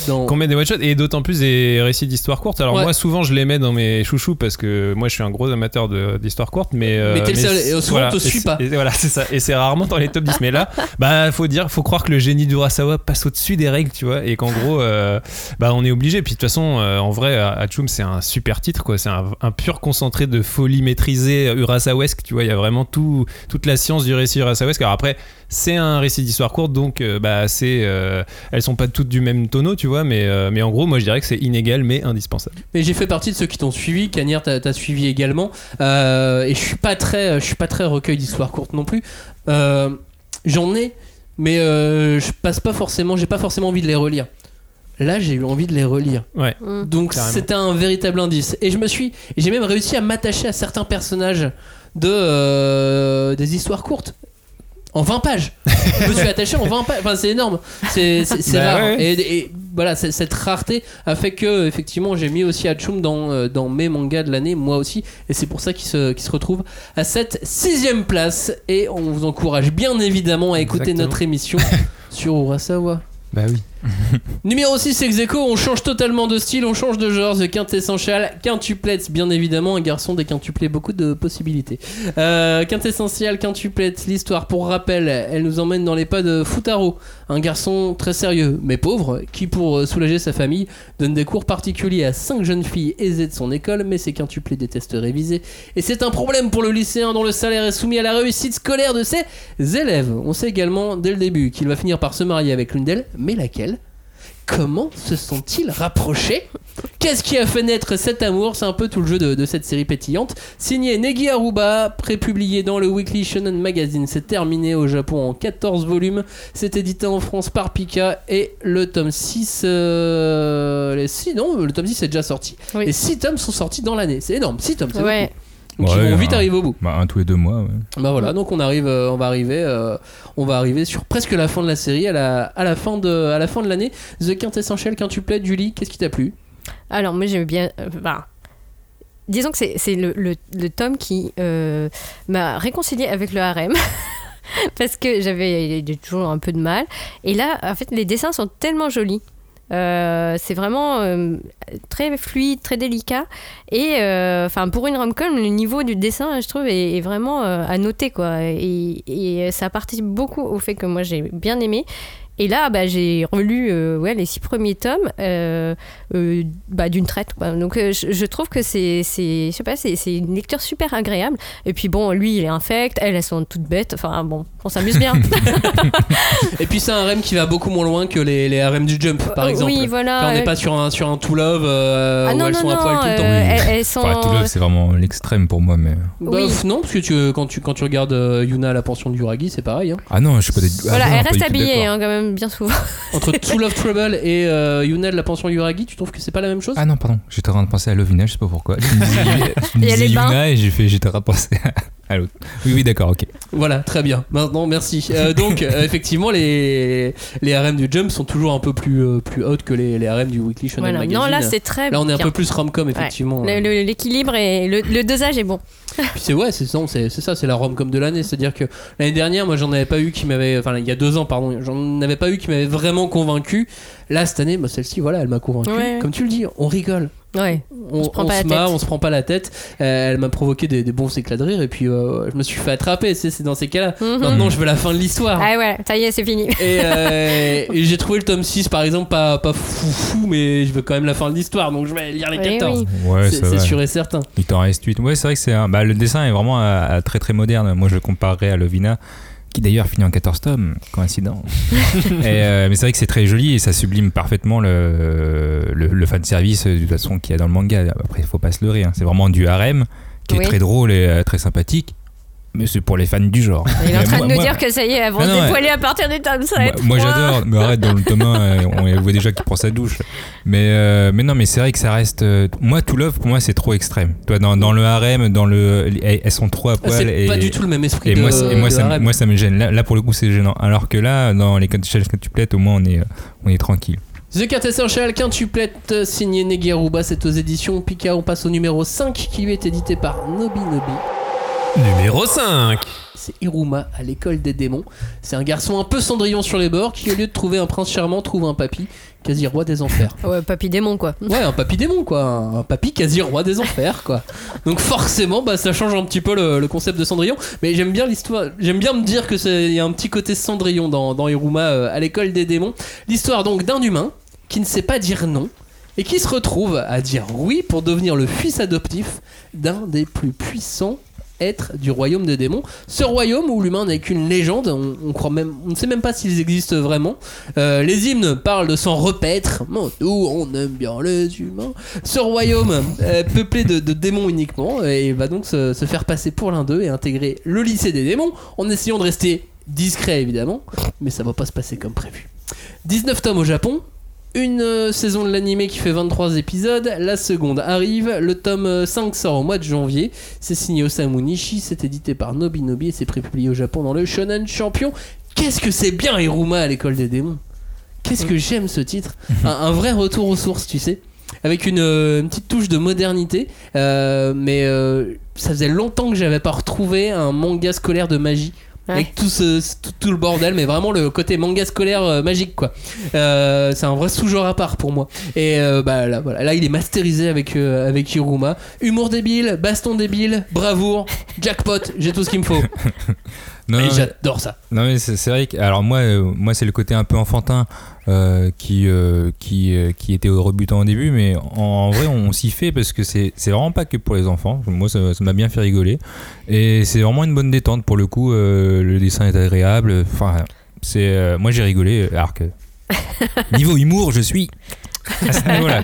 dans. Qu'on des one-shots et d'autant plus des récits d'histoire courte. Alors Ouais. moi souvent je les mets dans mes chouchous parce que moi je suis un gros amateur d'histoire courte mais euh, Mais t'es le seul, et souvent, on te suit pas. et voilà c'est ça et c'est rarement dans les top 10 mais là bah faut dire faut croire que le génie d'Urasawa passe au-dessus des règles tu vois et qu'en gros euh, bah on est obligé puis de toute façon euh, en vrai Hachum c'est un super titre quoi c'est un, un pur concentré de folie maîtrisée Urasawesque tu vois il y a vraiment tout toute la science du récit Urasawesque alors après c'est un récit d'histoire courte donc euh, bah c'est euh, elles sont pas toutes du même tonneau tu vois mais euh, mais en gros moi je dirais que c'est inégal mais indispensable Mais j'ai fait partie de ceux qui t'ont suivi. Cagnard, t'as t'as suivi également. Euh, et je suis pas très, je suis pas très recueil d'histoire courte non plus. Euh, J'en ai, mais euh, je passe pas forcément. J'ai pas forcément envie de les relire. Là, j'ai eu envie de les relire. ouais Mm. Donc Carrément. c'était un véritable indice. Et je me suis, et j'ai même réussi à m'attacher à certains personnages de euh, des histoires courtes. En 20 pages. je me suis attaché en 20 pages. Enfin, c'est énorme. C'est Bah rare. ouais. Et, et voilà, cette rareté a fait que, effectivement, j'ai mis aussi Hachum dans, euh, dans mes mangas de l'année, moi aussi. Et c'est pour ça qu'il se, qu'il se retrouve à cette sixième place. Et on vous encourage bien évidemment à écouter Exactement. notre émission sur Urasawa. bah oui Numéro 6, ex aequo, on change totalement de style, on change de genre. The Quintessential, quintuplets, bien évidemment, un garçon des quintuplets, beaucoup de possibilités. Euh, quintessential, quintuplets, l'histoire, pour rappel, elle nous emmène dans les pas de Futaro, un garçon très sérieux, mais pauvre, qui pour euh, soulager sa famille, donne des cours particuliers à cinq jeunes filles aisées de son école, mais ces quintuplets détestent réviser. Et c'est un problème pour le lycéen dont le salaire est soumis à la réussite scolaire de ses élèves. On sait également dès le début qu'il va finir par se marier avec l'une d'elles, mais laquelle? Comment se sont-ils rapprochés Qu'est-ce qui a fait naître cet amour C'est un peu tout le jeu de, de cette série pétillante. Signé Negi Aruba, prépublié dans le Weekly Shonen Magazine. C'est terminé au Japon en 14 volumes. C'est édité en France par Pika. Et le tome 6. euh, les 6 non, le tome 6 est déjà sorti. Oui. Les 6 tomes sont sortis dans l'année. C'est énorme, 6 tomes. Ouais. beaucoup. Donc ils Ouais, vont vite un- arriver au bout. Bah, un tous les deux mois, ouais. Bah voilà, donc on arrive, euh, on va arriver, euh, on va arriver sur presque la fin de la série, à la, à la fin de, à la fin de l'année. The Quintessential, quintuplet, Julie, qu'est-ce qui t'a plu? Alors, moi, j'aime bien. euh, bah, disons que c'est c'est le, le, le tome qui euh, m'a réconcilié avec le harem. Parce que j'avais toujours un peu de mal. Et là, en fait, les dessins sont tellement jolis. Euh, c'est vraiment euh, très fluide, très délicat. Et euh, pour une rom-com, le niveau du dessin, je trouve, est, vraiment à noter. Quoi. Et, ça participe beaucoup au fait que moi, j'ai bien aimé. Et là, bah, j'ai relu ouais, les six premiers tomes bah, d'une traite. quoi. Donc, je, trouve que c'est, une lecture super agréable. Et puis bon, lui, il est infect, elles, elles sont toutes bêtes. Enfin bon, on s'amuse bien. Et puis c'est un harem qui va beaucoup moins loin que les, les harems du Jump, par Euh, exemple. oui, voilà. Là, on n'est Euh, pas sur un, sur un to love euh, ah où non, elles non, sont à non, poil tout le temps. euh, elles, elles sont. Enfin, tout love, c'est vraiment l'extrême pour moi, mais. Bah, oui. non, parce que tu, quand, tu, quand tu regardes euh, Yuna, la pension du Uragi, c'est pareil. hein. Ah non, je suis pas. des- Voilà, ah non, elle reste du habillée hein, quand même bien souvent. Entre To Love Trouble et euh, Yuna de la pension Yuragi, tu trouves que c'est pas la même chose? Ah non, pardon, j'étais en train de penser à Lovina, je sais pas pourquoi. Tu me disais, me. Yuna et j'ai fait, j'étais repensé à l'autre. Oui, oui, d'accord, ok. Voilà, très bien. Maintenant, merci. Euh, donc, euh, effectivement, les, les harems du Jump sont toujours un peu plus, euh, plus hautes que les, les harems du Weekly Shonen Voilà. Magazine. Non, là, c'est très Là, on est un peu plus rom-com, effectivement. L'équilibre et le, le dosage est bon. Puis c'est ouais, c'est ça, c'est c'est ça, c'est la rom-com de l'année. C'est-à-dire que l'année dernière, moi, j'en avais pas eu qui m'avait, enfin, il y a deux ans, pardon, j'en avais pas eu qui m'avait vraiment convaincu. Là, cette année, bah, celle-ci, voilà, elle m'a convaincu. Ouais. Comme tu le dis, on rigole. Ouais. On, se prend on pas la se marre, tête. on se prend pas la tête. Euh, elle m'a provoqué des, des bons éclats de rire et puis euh, je me suis fait attraper. C'est c'est dans ces cas-là. Mhm. Maintenant, je veux la fin de l'histoire. Ah ouais, ça y est, c'est fini. Et, euh, et j'ai trouvé le tome 6 par exemple pas, pas fou fou, mais je veux quand même la fin de l'histoire donc je vais lire les Oui, 14. oui. Ouais, C'est sûr et certain. Il t'en reste 8. Ouais, c'est vrai que c'est un... bah, le dessin est vraiment euh, euh, très très moderne. Moi, je le comparerais à Lovina, qui d'ailleurs finit en 14 tomes. Coïncidence. et, euh, mais c'est vrai que c'est très joli et ça sublime parfaitement le, le, le fan service de toute façon qu'il y a dans le manga. Après, il faut pas se leurrer. hein. C'est vraiment du harem qui Oui. est très drôle et euh, très sympathique. Mais c'est pour les fans du genre. Il est en train moi- de nous moi- dire que ça y est, elles vont Non, se ouais. dévoiler à partir du tome 7. Moi, moi, j'adore, mais arrête, dans le tome 1, euh, on voit déjà qu'il prend sa douche. Mais, euh, mais non, mais c'est vrai que ça reste. euh, moi, tout love, pour moi, c'est trop extrême. Toi, dans, dans le harem, dans le, elles sont trop à Ah, poil. c'est pas du tout le même esprit et de, moi, et moi, de ça, me- harem. moi, ça me gêne. Là, là, pour le coup, c'est gênant. Alors que là, dans les quintuplets, au moins, on est, on est tranquille. The Quintessential quintuplette signé Negiaruba, c'est aux éditions Pika. On passe au numéro 5 qui lui est édité par Nobi Nobi. Numéro 5. C'est Iruma à l'école des démons. C'est un garçon un peu cendrillon sur les bords qui, au lieu de trouver un prince charmant, trouve un papy, quasi roi des enfers. Ouais, papy démon, quoi. Ouais, un papy démon quoi, un papy quasi roi des enfers quoi. Donc forcément, bah ça change un petit peu le, le concept de Cendrillon, mais j'aime bien l'histoire, j'aime bien me dire que c'est il y a un petit côté Cendrillon dans, dans Iruma euh, à l'école des démons. L'histoire donc d'un humain qui ne sait pas dire non et qui se retrouve à dire oui pour devenir le fils adoptif d'un des plus puissants êtres du royaume des démons. Ce royaume où l'humain n'est qu'une légende, on, ne sait même pas s'ils existent vraiment. Euh, les hymnes parlent de s'en repaître. Nous, on aime bien les humains. Ce royaume euh, peuplé de, démons uniquement, et il va donc se, se faire passer pour l'un d'eux et intégrer le lycée des démons en essayant de rester discret évidemment, mais ça va pas se passer comme prévu. 19 tomes au Japon. Une euh, saison de l'animé qui fait 23 épisodes, la seconde arrive, le tome euh, 5 sort au mois de janvier, c'est signé Osamu Nishi, c'est édité par Nobi Nobi et c'est prépublié au Japon dans le Shonen Champion. Qu'est-ce que c'est bien Hiruma à l'école des démons. Qu'est-ce que j'aime ce titre. Un, un vrai retour aux sources, tu sais. Avec une, euh, une petite touche de modernité, euh, mais euh, ça faisait longtemps que j'avais pas retrouvé un manga scolaire de magie Ouais. avec tout, ce, tout, tout le bordel, mais vraiment le côté manga scolaire euh, magique quoi. Euh, c'est un vrai sous-genre à part pour moi. Et euh, bah là, voilà, là il est masterisé avec euh, avec Hiruma. Humour débile, baston débile, bravoure, jackpot, j'ai tout ce qu'il me faut. Non, Et j'adore ça. Non mais c'est vrai que alors moi euh, moi c'est le côté un peu enfantin euh, qui euh, qui euh, qui était rebutant au début mais en, en vrai on, s'y fait parce que c'est c'est vraiment pas que pour les enfants. Moi ça m'a bien fait rigoler. Et c'est vraiment une bonne détente. Pour le coup le dessin est agréable. Enfin c'est moi j'ai rigolé alors que niveau humour je suis à ce niveau-là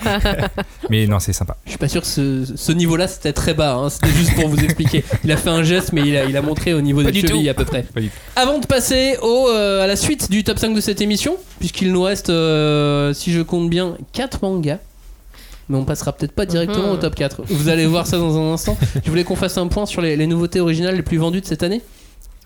mais non c'est sympa Je suis pas sûr que ce, ce niveau-là c'était très bas, hein. c'était juste pour vous expliquer. Il a fait un geste, mais il a, il a montré au niveau Pas des chevilles tout. à peu près. Pas du tout. Avant de passer au, euh, à la suite du top 5 de cette émission, puisqu'il nous reste, euh, si je compte bien, 4 mangas. Mais on passera peut-être pas directement Mhm. au top 4. Vous allez voir ça dans un instant. Je voulais qu'on fasse un point sur les, les nouveautés originales les plus vendues de cette année.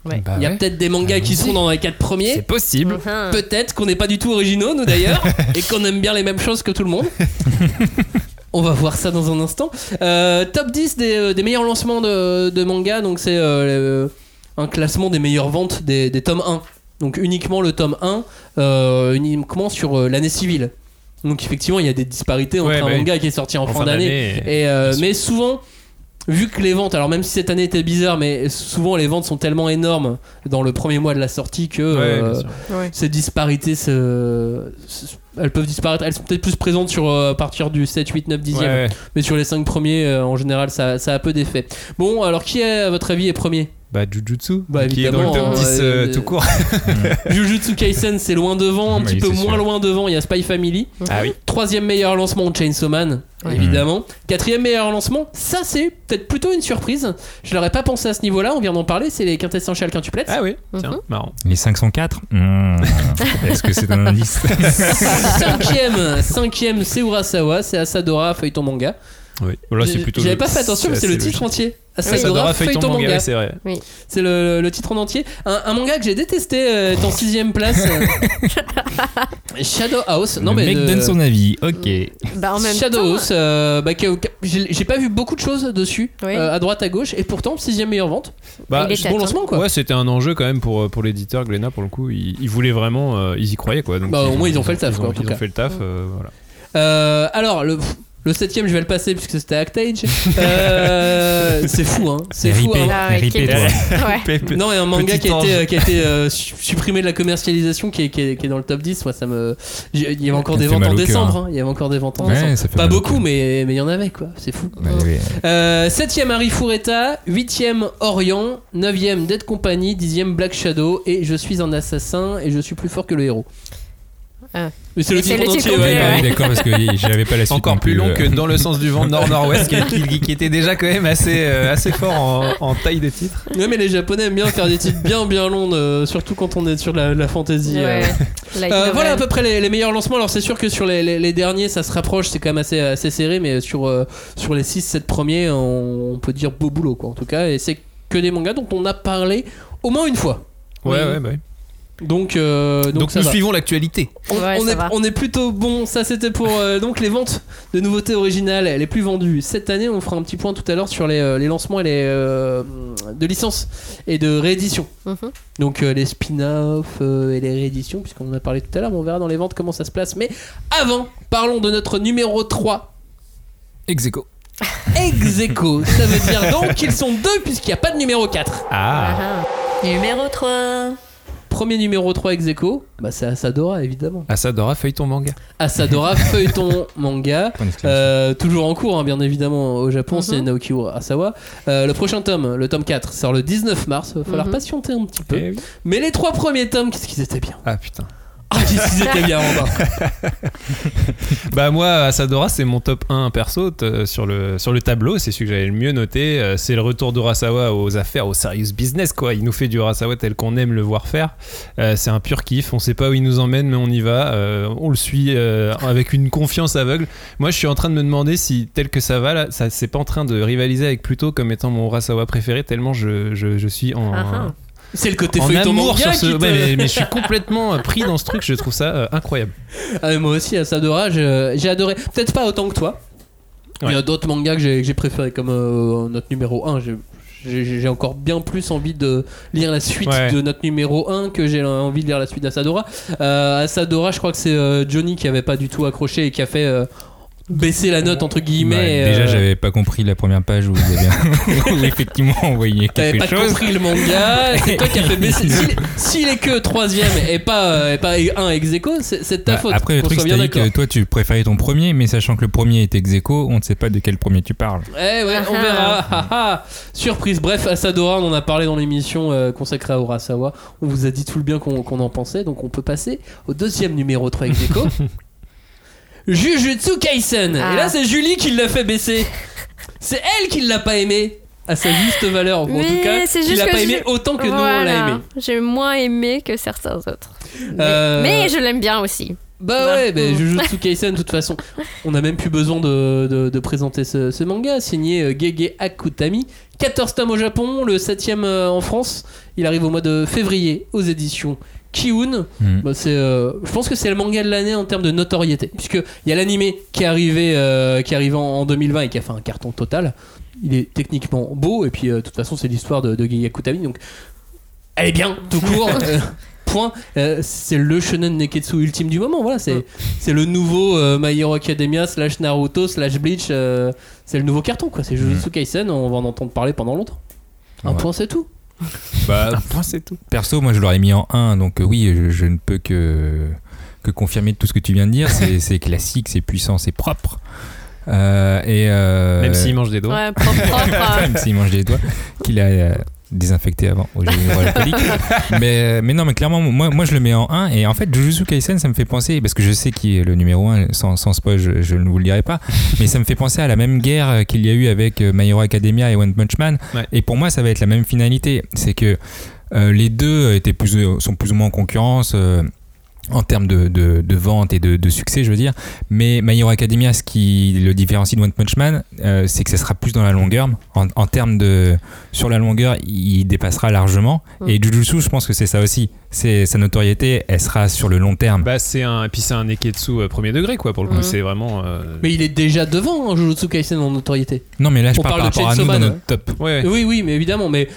Ouais. Bah Il y a ouais. peut-être des mangas qui seront dans les 4 premiers. c'est possible. Peut-être qu'on n'est pas du tout originaux, nous d'ailleurs, et qu'on aime bien les mêmes choses que tout le monde. On va voir ça dans un instant. Euh, top 10 des, euh, des meilleurs lancements de, de manga, donc c'est euh, un classement des meilleures ventes des, des tomes 1. Donc uniquement le tome 1, euh, uniquement sur euh, l'année civile. Donc effectivement, il y a des disparités entre Ouais, un bah manga qui est sorti en, En fin fin d'année. Et, euh, mais souvent, vu que les ventes, alors même si cette année était bizarre, mais souvent les ventes sont tellement énormes dans le premier mois de la sortie que Ouais, euh. Ouais. ces disparités elles peuvent disparaître elles sont peut-être plus présentes sur euh, à partir du 7 8 9 10 Ouais, ouais. mais sur les 5 premiers euh, en général ça, ça a peu d'effet bon alors qui est à votre avis est premier? Bah Jujutsu, Bah, qui est dans le évidemment, top 10 euh, euh, euh, tout court. Jujutsu Kaisen c'est loin devant un Oui, petit peu moins sûr. loin devant il y a Spy Family Ah oui. troisième meilleur lancement Chainsaw Man Ouais. évidemment quatrième meilleur lancement ça c'est peut-être plutôt une surprise je l'aurais pas pensé à ce niveau là on vient d'en parler c'est les quintessential quintuplets Ah oui, Mhm. tiens, marrant. les 504 Hmm. est-ce que c'est un indice cinquième cinquième c'est Urasawa c'est Asadora feuilleton manga Oui. Là, c'est plutôt. J'avais le- pas fait attention, mais c'est le titre logique. entier. Asadora doit feuilleton manga, manga. c'est vrai. C'est le, le titre en entier. Un, un manga que j'ai détesté euh, est en sixième place. euh, Shadow House. Non le mais mec de- donne son avis ok Bah, en même Shadow temps, House. euh, bah, j'ai pas vu beaucoup de choses dessus, Oui. euh, à droite à gauche, et pourtant sixième meilleure vente. Bah, Il est bon lancement quoi. Ouais, c'était un enjeu quand même pour, pour l'éditeur Glénat pour le coup. Ils, ils voulaient vraiment, euh, ils y croyaient quoi. Donc, Bah, au moins, ils ont fait le taf, ils quoi, Ils ont fait le taf, euh, voilà. Euh, alors le. Le septième, je vais le passer puisque c'était Actage. Euh, c'est fou, hein. C'est fou. Hein. Ah ouais, RIP quel- toi Ouais. Non, et un manga Petit qui a été, qui a été euh, su- supprimé de la commercialisation, qui est, qui est- qui est dans le top 10. Moi, ça me. Il y avait encore Ça des ventes en décembre. hein. Il y avait encore des ventes en Ouais, décembre. Pas beaucoup, mais mais il y en avait, quoi. C'est fou. Bah, Euh, 7ème Harry Fureta, 8ème Orient, 9ème Dead Company, 10ème Black Shadow, et je suis un assassin et je suis plus fort que le héros. Ah. Mais c'est le titre entier, ouais. Ouais. oui, d'accord, parce que j'avais pas la suite. Encore plus long euh. que dans le sens du vent nord-nord-ouest, qui, qui- qui était déjà quand même assez, euh, assez fort en, en taille de titre. Ouais, mais les Japonais aiment bien faire des titres bien bien longs, euh, surtout quand on est sur la, la fantasy. euh. Ouais. Euh, voilà à peu près les, les meilleurs lancements. Alors c'est sûr que sur les, les- les derniers ça se rapproche, c'est quand même assez, assez serré, mais sur, euh, sur les 6-7 premiers on, on peut dire beau boulot quoi en tout cas. Et c'est que des mangas dont on a parlé au moins une fois. Ouais, Oui. ouais, bah oui. Donc, euh, donc, Donc, nous va. suivons l'actualité. On, Ouais, on ça est, va. on est plutôt bon. Ça, c'était pour euh, donc les ventes de nouveautés originales les plus vendues cette année. On fera un petit point tout à l'heure sur les, euh, les lancements et les euh, de licences et de rééditions. Mhm. Donc euh, les spin-offs euh, et les rééditions, puisqu'on en a parlé tout à l'heure. mais On verra dans les ventes comment ça se place. Mais avant, parlons de notre numéro 3. Ex aequo. Ex aequo. Ça veut dire donc qu'ils sont deux puisqu'il n'y a pas de numéro 4. Ah, Ah, Numéro 3. Premier numéro 3 ex aequo, bah, c'est Asadora évidemment. Asadora, feuilleton manga. Asadora, feuilleton manga. Euh, toujours en cours, hein, bien évidemment, au Japon, Mhm. c'est Naoki Urasawa. Euh, le prochain tome, le tome 4, sort le 19 mars. Va falloir Mhm. patienter un petit peu. Eh oui. Mais les trois premiers tomes, qu'est-ce qu'ils étaient bien Ah putain. Ah, qu'est-ce qu'ils étaient bien, Robin Bah moi, Asadora, c'est mon top 1 perso t- sur, le, sur le tableau. C'est celui que j'avais le mieux noté. Euh, C'est le retour d'Urasawa aux affaires, au serious business. quoi. Il nous fait du Urasawa tel qu'on aime le voir faire. Euh, c'est un pur kiff. On sait pas où il nous emmène, mais on y va. Euh, on le suit euh, avec une confiance aveugle. Moi, je suis en train de me demander si, tel que ça va, là, ça c'est pas en train de rivaliser avec Pluto comme étant mon Urasawa préféré, tellement je, je, je suis en... Ah ah. C'est le côté En feuilleton amour manga sur ce. qui te- Ouais, mais, mais je suis complètement euh, pris dans ce truc, je trouve ça euh, incroyable. Ah, moi aussi, Asadora, je- j'ai adoré. Peut-être pas autant que toi. Il y a Ouais. d'autres mangas que j'ai préférés, comme euh, notre numéro 1. J'ai encore bien plus envie de lire la suite Ouais. de notre numéro 1 que j'ai envie de lire la suite d'Asadora. Euh, Asadora, je crois que c'est euh, Johnny qui avait pas du tout accroché et qui a fait euh, baisser la note entre Bah, guillemets. déjà, euh, j'avais pas compris la première page où vous avez où effectivement on voyait T'avais quelque pas chose. compris le manga, c'est toi qui as fait baisser. S'il s'il est que troisième et pas, euh, et pas un c'est de ta Bah, faute. Après, le truc, c'est que toi, tu préférais ton premier, mais sachant que le premier était ex aequo, on ne sait pas de quel premier tu parles. Eh ouais, on verra. Surprise. Bref, Asadora, on en a parlé dans l'émission euh, consacrée à Urasawa. On vous a dit tout le bien qu'on en pensait, donc on peut passer au deuxième numéro 3 ex aequo. Jujutsu Kaisen. Ah. Et là, c'est Julie qui l'a fait baisser. C'est elle qui l'a pas aimé à sa juste valeur. En Mais tout cas, c'est qui l'a pas aimé autant que nous on l'a aimé. J'ai moins aimé que certains autres. Mais, Euh, mais je l'aime bien aussi. Bah ouais, mais Jujutsu Kaisen, de toute façon, on a même plus besoin de, de- de présenter ce, ce manga, signé euh, Gege Akutami. 14 tomes au Japon, le 7ème en France. Il arrive au mois de février aux éditions Kiun. Hmm. Bah, c'est, euh, je pense que c'est le manga de l'année en termes de notoriété, puisque il y a l'animé qui est arrivé, euh, qui est arrivé en, en 2020 et qui a fait un carton total. Il est techniquement beau, et puis euh, de toute façon, c'est l'histoire de, de donc elle est bien, tout court. point. C'est le shonen neketsu ultime du moment. Voilà, c'est c'est le nouveau My Hero Academia slash Naruto slash Bleach. c'est le nouveau carton quoi. C'est Jujutsu Kaisen. On va en entendre parler pendant longtemps. Un Ouais. point, c'est tout. Bah, c'est tout. perso, moi je l'aurais mis en 1, donc euh, oui, je, je ne peux que, que confirmer tout ce que tu viens de dire. C'est c'est classique, c'est puissant, c'est propre. Euh, et euh, Même s'il mange des doigts. Ouais, propre, propre. même s'il mange des doigts, qu'il a euh, désinfecté avant au hydroalcoolique. mais, mais non, mais clairement, moi, moi je le mets en 1. Et en fait, Jujutsu Kaisen, ça me fait penser, parce que je sais qui est le numéro 1, sans, sans spoil, je, je ne vous le dirai pas, mais ça me fait penser à la même guerre euh, qu'il y a eu avec euh, My Hero Academia et One Punch Man. Ouais. Et pour moi, ça va être la même finalité. C'est que euh, les deux étaient plus, sont plus ou moins en concurrence. euh, en termes de, de, de vente et de, de succès, je veux dire. Mais My Hero Academia, ce qui le différencie de One Punch Man, euh, c'est que ça sera plus dans la longueur. En, en termes de. Sur la longueur, il dépassera largement. Mm. Et Jujutsu, je pense que c'est ça aussi. C'est sa notoriété, elle sera sur le long terme. Bah, c'est un. Et puis c'est un Neketsu euh, premier degré, quoi, pour le coup. Mhm. C'est vraiment. euh, Mais il est déjà devant hein, Jujutsu Kaisen en notoriété. non, mais là, je On parle parle par de rapport à nous Chainsaw dans Man, notre top. Ouais. Oui, oui, mais évidemment. Mais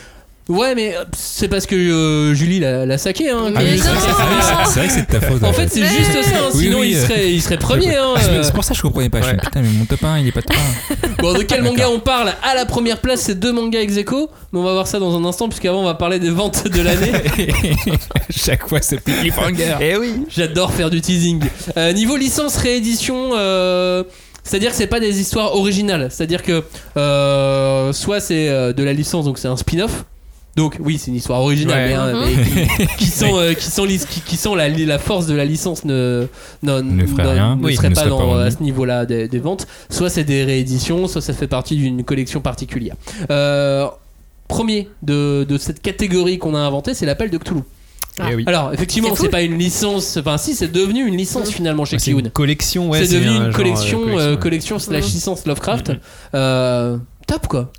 ouais, mais euh, c'est parce que euh, Julie l'a l'a saqué. Hein, non. c'est vrai, c'est- c'est vrai que c'est de ta faute. En fait, c'est juste ça. hein, Oui, sinon, oui, il, euh. serait, il serait premier. hein, euh. C'est pour ça que je comprenais pas. Je suis putain, mais mon top 1, il est pas top 1. Bon, de quel manga on parle À la première place, c'est deux mangas ex aequo, mais on va voir ça dans un instant, puisqu'avant, on va parler des ventes de l'année. Chaque fois, c'est plus cliffhanger. Eh oui. J'adore faire du teasing. Euh, niveau licence, réédition, c'est-à-dire que c'est pas des histoires originales. C'est-à-dire que soit c'est de la licence, donc c'est un spin-off. Donc oui, c'est une histoire originale, Ouais. mais, hein, Mhm. mais qui, qui sont, euh, qui sont, lis- qui, qui sont la, la force de la licence ne, non, Ne ferait non- rien. ne Oui, serait ne pas serait dans, pas vendu. à ce niveau-là des, des ventes. Soit c'est des rééditions, soit ça fait partie d'une collection particulière. Euh, premier de, de cette catégorie qu'on a inventée, c'est l'appel de Cthulhu. Ah. Eh oui. Alors, effectivement, C'est pas une licence. Enfin, si, c'est devenu une licence finalement chez C'est Kiun. une collection, ouais. c'est devenu un une genre, euh, collection, euh, ouais. collection slash Mhm. licence Lovecraft. Euh, top quoi.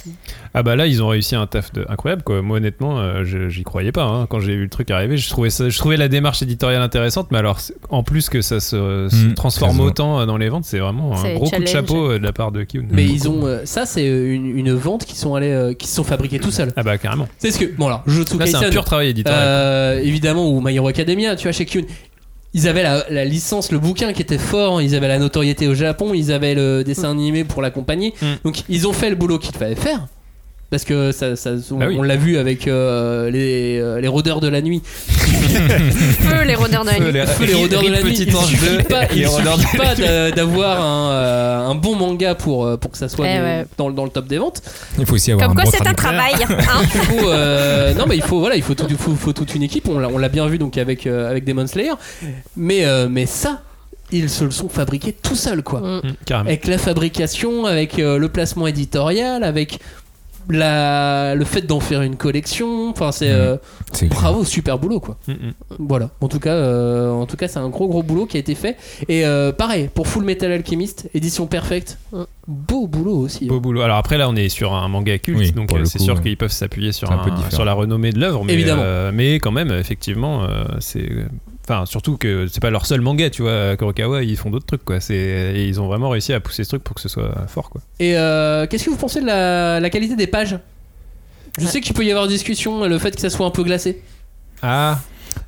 Ah bah là ils ont réussi un taf de incroyable quoi. Moi honnêtement euh, je- j'y croyais pas hein. quand j'ai vu le truc arriver. Je trouvais ça, je trouvais la démarche éditoriale intéressante, mais alors en plus que ça se, se Mm, transforme autant euh, dans les ventes, c'est vraiment un gros coup de chapeau euh, de la part de Kiun. Mais ils ont. euh, ça, c'est une, une vente qui sont allés, euh, qui se sont fabriqués tout seuls. Ah bah carrément. C'est ce que. Bon alors, Jujutsu Là c'est un pur travail éditorial. euh, évidemment, ou My Hero Academia, tu vois, chez Kiun. Ils avaient la, la licence, le bouquin qui était fort, ils avaient la notoriété au Japon, ils avaient le dessin animé pour l'accompagner. Mm. Donc ils ont fait le boulot qu'il fallait faire. Parce que ça, ça- on, Bah oui. on l'a vu avec euh, les, euh, les rôdeurs de la nuit. Feu, les rôdeurs de la nuit. Feu, les rôdeurs de la nuit. Il suffit 2, pas, il les suffit pas d'a- d'avoir un, euh, un bon manga pour, euh, pour que ça soit Eh de- ouais. dans, dans le top des ventes. Il faut aussi avoir Comme un quoi, bon c'est un travail. hein. Il faut, euh, non mais il faut voilà, il faut, tout- il faut, faut toute une équipe. On l'a, bien vu donc avec euh, avec Demon Slayer. Mais euh, mais ça, ils se le sont fabriqués tout seuls quoi. Mm. Mm. Avec la fabrication, avec euh, le placement éditorial, avec la, le fait d'en faire une collection. Enfin c'est Mhm. euh, bravo, super boulot quoi. Mm, mm. Voilà. En tout cas, euh, en tout cas, c'est un gros gros boulot qui a été fait. Et euh, pareil pour Full Metal Alchemist, édition perfecte, Mm. beau boulot aussi. Beau boulot. Alors après là on est sur un manga culte, Oui, donc c'est sûr ouais. qu'ils peuvent s'appuyer sur, un un- sur la renommée de l'œuvre, mais, euh, mais quand même effectivement euh, c'est Enfin, surtout que c'est pas leur seul manga, tu vois. Kurokawa, ils font d'autres trucs, quoi. C'est, et ils ont vraiment réussi à pousser ce truc pour que ce soit fort, quoi. Et euh, qu'est-ce que vous pensez de la, la qualité des pages? Je sais qu'il peut y avoir discussion, le fait que ça soit un peu glacé. Ah,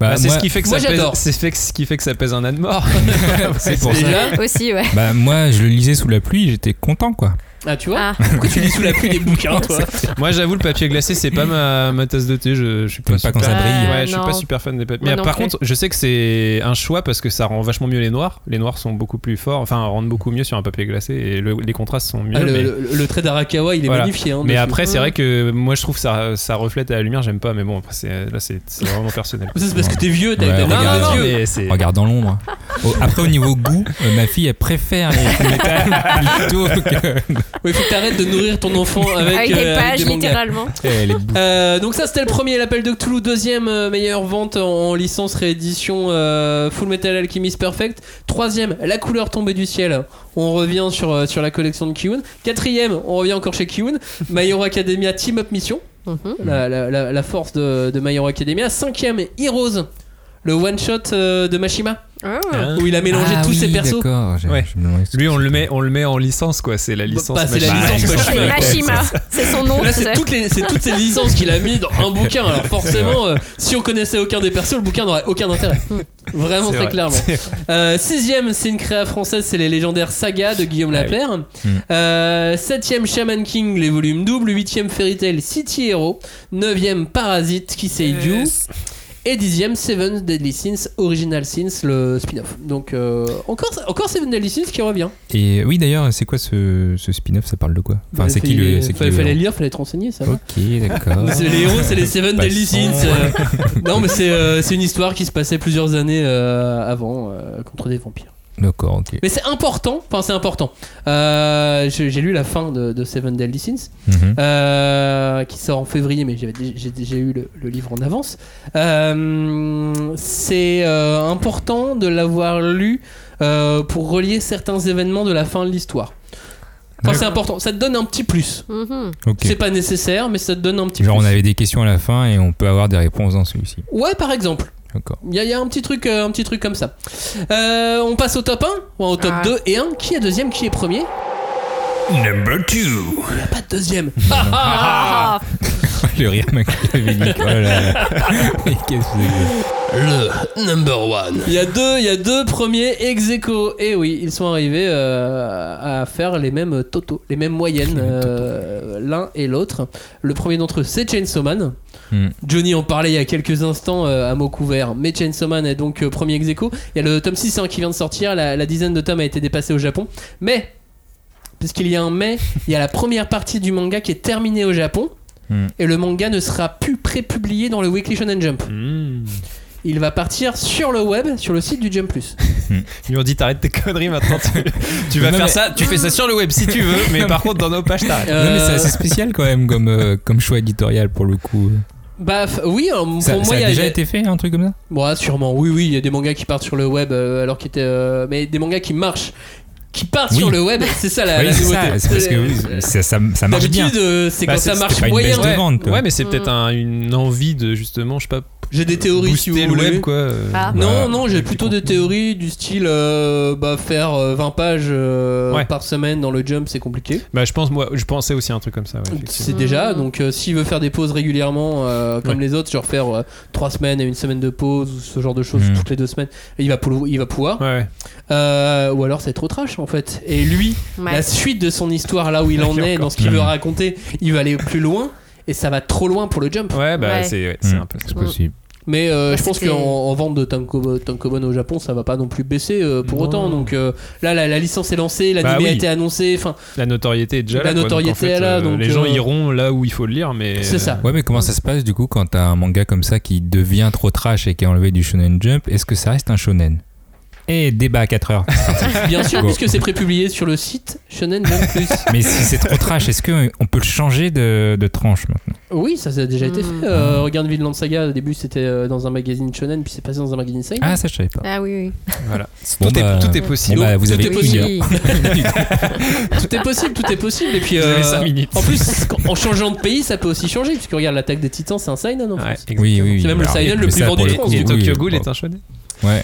Bah, bah, c'est ce qui fait que moi, ça pèse. j'adore. C'est fait que- ce qui fait que ça pèse un âne mort. c'est pour ça. Aussi, ouais. Bah, moi, je le lisais sous la pluie, j'étais content, quoi. Ah, tu vois Ah. Pourquoi tu lis sous la pluie des bouquins, toi Moi, j'avoue, le papier glacé, c'est pas ma, ma tasse de thé. Je, je suis pas, pas quand super- ça brille. Ouais, je suis non. pas super fan des papiers. Mais par plus. contre, je sais que c'est un choix parce que ça rend vachement mieux les noirs. Les noirs sont beaucoup plus forts, enfin, rendent beaucoup mieux sur un papier glacé et le- les contrastes sont mieux. Ah, le, mais le- le trait d'Arakawa, il est Voilà. magnifié. Hein, mais dessus. après, c'est Mm. vrai que moi, je trouve que ça, ça reflète à la lumière. J'aime pas, mais bon, après, c'est- là, c'est c'est vraiment personnel. C'est parce que t'es vieux, t'as Ouais, t'as regarde, dans l'ombre. Au- après, au niveau goût, euh, ma fille, elle préfère les plutôt que. Ouais, faut que t'arrêtes de nourrir ton enfant avec, Avec des euh, avec pages, des mangas. littéralement. Bou- Euh, donc ça c'était le premier, l'appel de Cthulhu, deuxième euh, meilleure vente en, en licence réédition euh, Full Metal Alchemist Perfect, troisième la couleur tombée du ciel, on revient sur, sur la collection de Kiun, quatrième on revient encore chez Kiun, My Hero Academia Team Up Mission, Mhm. la, la- la- la force de, de My Hero Academia, cinquième Heroes, le one shot euh, de Mashima, Ah. Hein où il a mélangé Ah tous oui, ses persos. Ouais. Lui, on le met, on le met en licence, quoi. C'est la licence. bah, c'est la Machima. licence Mashima. Mashima, c'est son nom. Là, c'est toutes, les, c'est toutes ces licences qu'il a mis dans un bouquin. Alors, forcément, euh, si on connaissait aucun des persos, le bouquin n'aurait aucun intérêt. Vraiment, très vrai. clairement. Euh, sixième, c'est une créa française, c'est les légendaires Saga de Guillaume Ah oui. Euh, septième, Shaman King, les volumes doubles. Huitième, Fairy Tail, City Hero. Neuvième, Parasite, qui say you. Et dixième, Seven Deadly Sins, Original Sins, le spin-off. Donc, euh, encore, encore Seven Deadly Sins qui revient. Et oui, d'ailleurs, c'est quoi ce, ce spin-off? Ça parle de quoi? Enfin, c'est qui le. qui Fallait, fallait lire, fallait te renseigner, ça. Ok, d'accord. C'est les héros, c'est les Seven. Deadly Sins. euh. non, mais c'est euh, une histoire qui se passait plusieurs années euh, avant contre des vampires. D'accord, ok. Mais c'est important, enfin c'est important. Euh, J'ai j'ai lu la fin de, de Seven Deadly Sins, Mhm. euh, qui sort en février, mais j'avais dé- j'ai déjà eu le, le livre en avance. Euh, c'est euh, important de l'avoir lu euh, pour relier certains événements de la fin de l'histoire. Enfin, c'est important, ça te donne un petit plus. Mhm. Ok. C'est pas nécessaire, mais ça te donne un petit Genre, plus. on avait des questions à la fin et on peut avoir des réponses dans celui-ci. Ouais, par exemple. D'accord. Il y, a- il y a un petit truc, euh, un petit truc comme ça. Euh, on passe au top 1, ou au top Ah. 2 et 1. Qui est deuxième, qui est premier? Number 2. Il n'y a pas de deuxième. Ah, ah, Ah, le rire machiavélique. Oh qu'est-ce que c'est que- Le number one. Il y a deux, il y a deux premiers ex aequo. Et oui, ils sont arrivés euh, à faire les mêmes totaux, les mêmes moyennes, euh, l'un et l'autre. Le premier d'entre eux, c'est Chainsaw Man. Hmm. Johnny en parlait il y a quelques instants euh, à mot couvert. Mais Chainsaw Man est donc euh, premier ex aequo. Il y a le tome 6 hein, qui vient de sortir. La, la dizaine de tomes a été dépassée au Japon. Mais, puisqu'il y a un mais, il y a la première partie du manga qui est terminée au Japon. Hmm. Et le manga ne sera plus prépublié dans le Weekly Shonen Jump. Mmh. Il va partir sur le web, sur le site du Jump Plus. Ils lui ont dit t'arrêtes tes conneries maintenant. Tu, tu vas Non, faire mais- ça, tu fais ça sur le web si tu veux, mais par contre dans nos pages t'arrêtes. Non, mais c'est Euh, assez spécial quand même comme, euh, comme choix éditorial pour le coup. Bah oui, euh, pour Ça, moi ça il y a a, déjà y a- été fait, un truc comme ça? Bon, sûrement. Oui, oui, il y a des mangas qui partent sur le web euh, alors qu'ils étaient, euh, mais des mangas qui marchent, qui partent Oui. sur le web. C'est ça la, Oui, la c'est nouveauté. ça. C'est parce que oui, ça, ça, ça marche bien. D'habitude, euh, c'est Bah, quand ça marche moyen. Ouais, ouais, mais c'est peut-être un- une envie de justement, je sais pas, J'ai des théories si vous le voulez. web quoi. euh. Ah. Non, non, j'ai avec plutôt des théories du style euh, bah, faire euh, 20 pages euh, Ouais. par semaine dans le jump, c'est compliqué. Bah je pense moi, je pensais aussi à un truc comme ça. Ouais, C'est déjà, donc euh, s'il veut faire des pauses régulièrement euh, comme Ouais. les autres, genre faire 3 semaines et une semaine de pause ou ce genre de choses Mhm. toutes les deux semaines, il va, pou- il va pouvoir. Ouais, ouais. Euh, ou alors c'est trop trash en fait. Et lui, Ouais. la suite de son histoire là où il en Il est, encore dans ce qu'il veut raconter, il va aller plus loin et ça va trop loin pour le jump. Ouais, bah Ouais. c'est ouais, c'est Hmm, un peu ça. C'est possible. Mais euh, Bah, je pense qu'en en vente de Tanko- Tankobon au Japon, ça va pas non plus baisser euh, pour Non. autant. Donc euh, là, la, la licence est lancée, l'animé Bah oui. a été annoncé. Enfin, La notoriété est déjà La là. quoi, donc, notoriété en fait, est là, euh, donc, les gens euh, iront là où il faut le lire, mais c'est ça. Ouais, mais comment ça se passe du coup quand t'as un manga comme ça qui devient trop trash et qui est enlevé du Shonen Jump Est-ce que ça reste un shonen? Et débat à 4 heures. Bien sûr, Go. puisque c'est prépublié sur le site Shonen Jump Plus. mais si c'est trop trash, est-ce qu'on peut le changer de, de tranche maintenant? Oui, ça, ça a déjà été Mm. fait. Euh, regarde Vinland Saga, au début c'était euh, dans un magazine Shonen, puis c'est passé dans un magazine Seinen. Ah, ça je savais pas. Ah oui, oui. voilà. Bon, tout, bah, est, tout est Bon, possible. bah, vous tout avez est possible. Oui. Tout est possible, tout est possible. Et puis, Vous avez euh, minutes. en plus, en changeant de pays, ça peut aussi changer. Puisque regarde, l'attaque des titans, c'est un Seinen en France. Oui, oui, oui. C'est même le Alors, Seinen le plus vendu de le France, Tokyo Ghoul est un shonen. Ouais.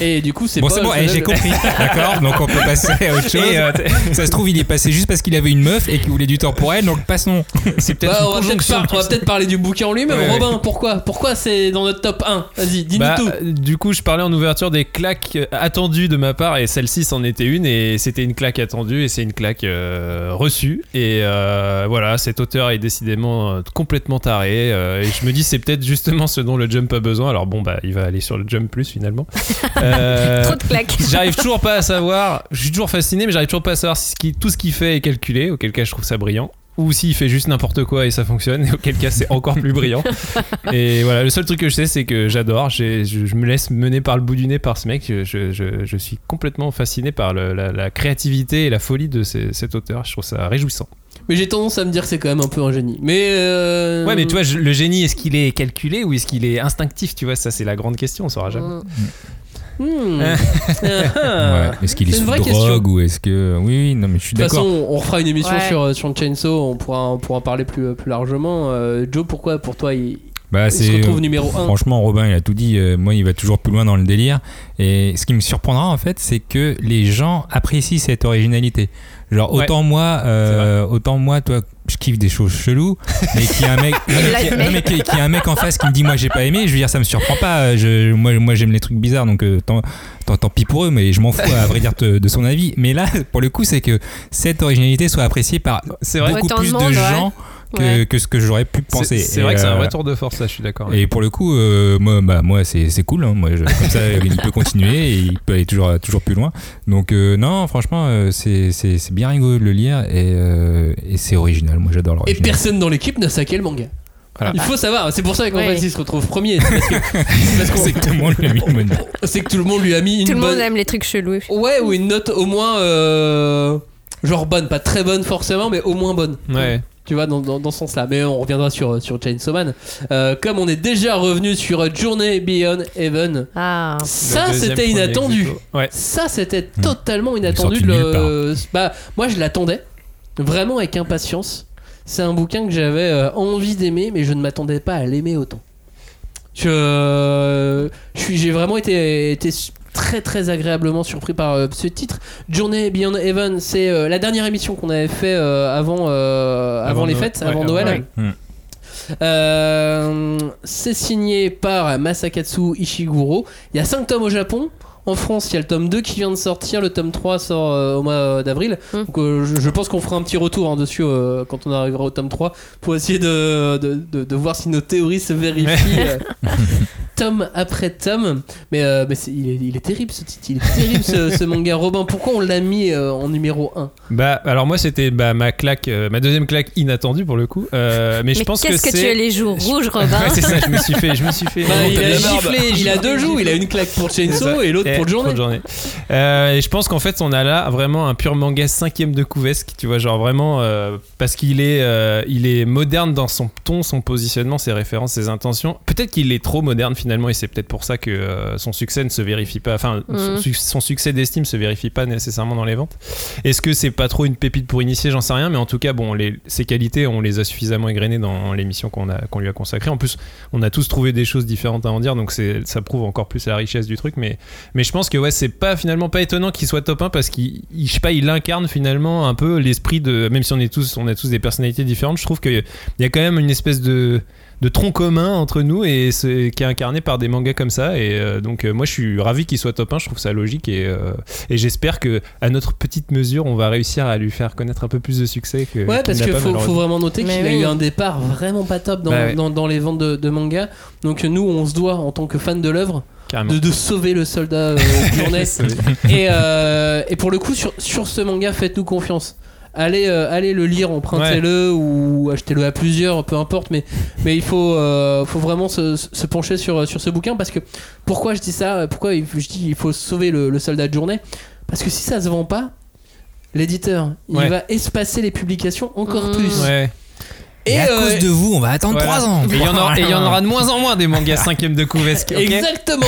Et du coup, c'est Bon, c'est bon, eh, j'ai compris. D'accord, donc on peut passer à autre chose. Et, euh, Ça se trouve, il est passé juste parce qu'il avait une meuf et qu'il voulait du temps pour elle, donc passons. c'est peut-être Bah, on va peut-être par- on va peut-être parler du bouquin en lui-même. Ouais, Robin, pourquoi? Pourquoi c'est dans notre top 1 Vas-y, dis-nous Bah, tout. du coup, je parlais en ouverture des claques euh, attendues de ma part et celle-ci c'en était une et c'était une claque attendue et c'est une claque euh, reçue et euh, voilà, cet auteur est décidément complètement taré euh, et je me dis c'est peut-être justement ce dont le jump a besoin. Alors bon bah il va aller sur le jump plus finalement. Euh, Trop de claques. J'arrive toujours pas à savoir, je suis toujours fasciné, mais j'arrive toujours pas à savoir si ce qui- tout ce qu'il fait est calculé, auquel cas je trouve ça brillant. Ou s'il fait juste n'importe quoi et ça fonctionne, et auquel cas c'est encore plus brillant. Et voilà, le seul truc que je sais, c'est que j'adore, je, je me laisse mener par le bout du nez par ce mec. Je, je- je- je suis complètement fasciné par le- la, la créativité et la folie de ces- cet auteur. Je trouve ça réjouissant. Mais j'ai tendance à me dire que c'est quand même un peu un génie. Mais. euh, Ouais, mais tu vois, je- le génie, est-ce qu'il est calculé ou est-ce qu'il est instinctif Tu vois, ça c'est la grande question, on saura jamais. Mm. Hmm. Ouais. Ah. Est-ce qu'il est, une sous vraie drogue question. ou est-ce que. Oui, oui, non, mais je suis De toute d'accord. façon, on refera une émission Ouais. sur, sur Chainsaw, on pourra, on pourra en parler plus, plus largement. Euh, Joe, pourquoi pour toi il, Bah, il se c'est. retrouve numéro 1 Franchement, Robin, il a tout dit. Euh, moi, il va toujours plus loin dans le délire. Et ce qui me surprendra, en fait, c'est que les gens apprécient cette originalité. Genre, Ouais. autant moi, euh, autant moi, toi, je kiffe des choses cheloues, mais qu'il y a un mec, y a- non, mais un mec en face qui me dit, moi, j'ai pas aimé. Je veux dire, ça me surprend pas. Je, moi, moi, j'aime les trucs bizarres, donc euh, tant, tant, tant pis pour eux, mais je m'en fous, à vrai dire, de, de son avis. Mais là, pour le coup, c'est que cette originalité soit appréciée par beaucoup plus de, monde, ouais. Que, Ouais. que ce que j'aurais pu penser. C'est Et, vrai que c'est un euh, vrai tour de force, ça, je suis d'accord. et pour le coup, euh, moi, bah, moi c'est c'est cool. hein. Moi, je- comme ça, il peut continuer et il peut aller toujours, toujours plus loin. Donc, euh, non, franchement, euh, c'est c'est- c'est bien rigolo de le lire et, euh, et c'est original. Moi, j'adore Et l'original. personne dans l'équipe n'a saqué le manga. Voilà. Il faut savoir, c'est pour ça qu'en Ouais. fait il se retrouve premier. C'est parce que, qu'on- tout le monde lui a mis une bonne note. c'est que tout le monde lui a mis une Tout le bonne. monde aime les trucs chelous. Ouais, ou une note au moins. euh, Genre bonne, pas très bonne forcément, mais au moins bonne. Ouais. Tu vois, dans, dans, dans ce sens-là. Mais on reviendra sur, sur Chainsaw Man. Euh, comme on est déjà revenu sur Journey Beyond Heaven, Ah. ça c'était inattendu. Ouais. Ça c'était Hmm. totalement inattendu. le... Bah, moi je l'attendais vraiment avec impatience. C'est un bouquin que j'avais euh, envie d'aimer, mais je ne m'attendais pas à l'aimer autant. Je, je suis, j'ai vraiment été, été très très agréablement surpris par euh, ce titre. Journey Beyond Heaven, c'est euh, la dernière émission qu'on avait fait euh, avant, euh, avant, Avant les fêtes, Ouais, avant Noël. C'est signé par Masakatsu Ishiguro. Il y a 5 tomes au Japon. En France, il y a le tome 2 qui vient de sortir. Le tome 3 sort euh, au mois d'avril. Donc, euh, je, je pense qu'on fera un petit retour hein, dessus euh, quand on arrivera au tome 3 pour essayer de, de, de- de voir si nos théories se vérifient. tome après tome. Mais, euh, mais il, est, il est terrible ce titre. Il est terrible ce, ce manga. Robin, pourquoi on l'a mis euh, en numéro 1 Bah, alors moi, c'était bah, ma claque, euh, ma deuxième claque inattendue pour le coup. Euh, mais, je pense que qu'est-ce que, tu c'est. as les joues rouges, Robin Ouais, c'est ça, je me suis fait. Je me suis fait Bah, il, a giflé, il a deux joues. Il a une claque pour Chainsaw et l'autre Et pour Journée. Euh, et je pense qu'en fait, on a là vraiment un pur manga cinquième de couvesque, tu vois, genre vraiment euh, parce qu'il est, euh, il est moderne dans son ton, son positionnement, ses références, ses intentions. Peut-être qu'il est trop moderne finalement, et c'est peut-être pour ça que euh, son succès ne se vérifie pas. Enfin, son, suc- son succès d'estime se vérifie pas nécessairement dans les ventes. Est-ce que c'est pas trop une pépite pour initier? J'en sais rien, mais en tout cas, bon, les, ses qualités, on les a suffisamment égrenées dans l'émission qu'on a, qu'on lui a consacrée. En plus, on a tous trouvé des choses différentes à en dire, donc ça prouve encore plus la richesse du truc. Mais mais je pense que ouais, c'est pas finalement pas étonnant qu'il soit top 1 parce qu'il, il- je sais pas, il incarne finalement un peu l'esprit de. Même si on est tous, on a tous des personnalités différentes, je trouve qu'il y a quand même une espèce de de tronc commun entre nous et c'est qui est incarné par des mangas comme ça et euh, donc euh, moi je suis ravi qu'il soit top 1 je trouve ça logique et, euh, et j'espère que à notre petite mesure on va réussir à lui faire connaître un peu plus de succès que Ouais, parce qu'il pas, faut, vraiment noter qu'il a oui. eu un départ vraiment pas top dans, Bah ouais. dans, dans les ventes de, de manga. Donc nous, on se doit, en tant que fan de l'œuvre, de, de sauver le soldat euh, Journée. et, euh, et pour le coup, sur, sur ce manga, faites-nous confiance. Allez, euh, allez le lire, empruntez-le ou achetez-le à plusieurs, peu importe. Mais, mais il faut, euh, faut vraiment se, se pencher sur, sur ce bouquin parce que pourquoi je dis ça Pourquoi je dis il faut sauver le, le soldat de journée? Parce que si ça se vend pas, l'éditeur il Ouais. va espacer les publications encore Mmh. plus. ouais Et, à euh, cause de vous, on va attendre Voilà. 3 ans. et il y en aura, et il y en aura de moins en moins des mangas cinquième de couvesque ok Exactement.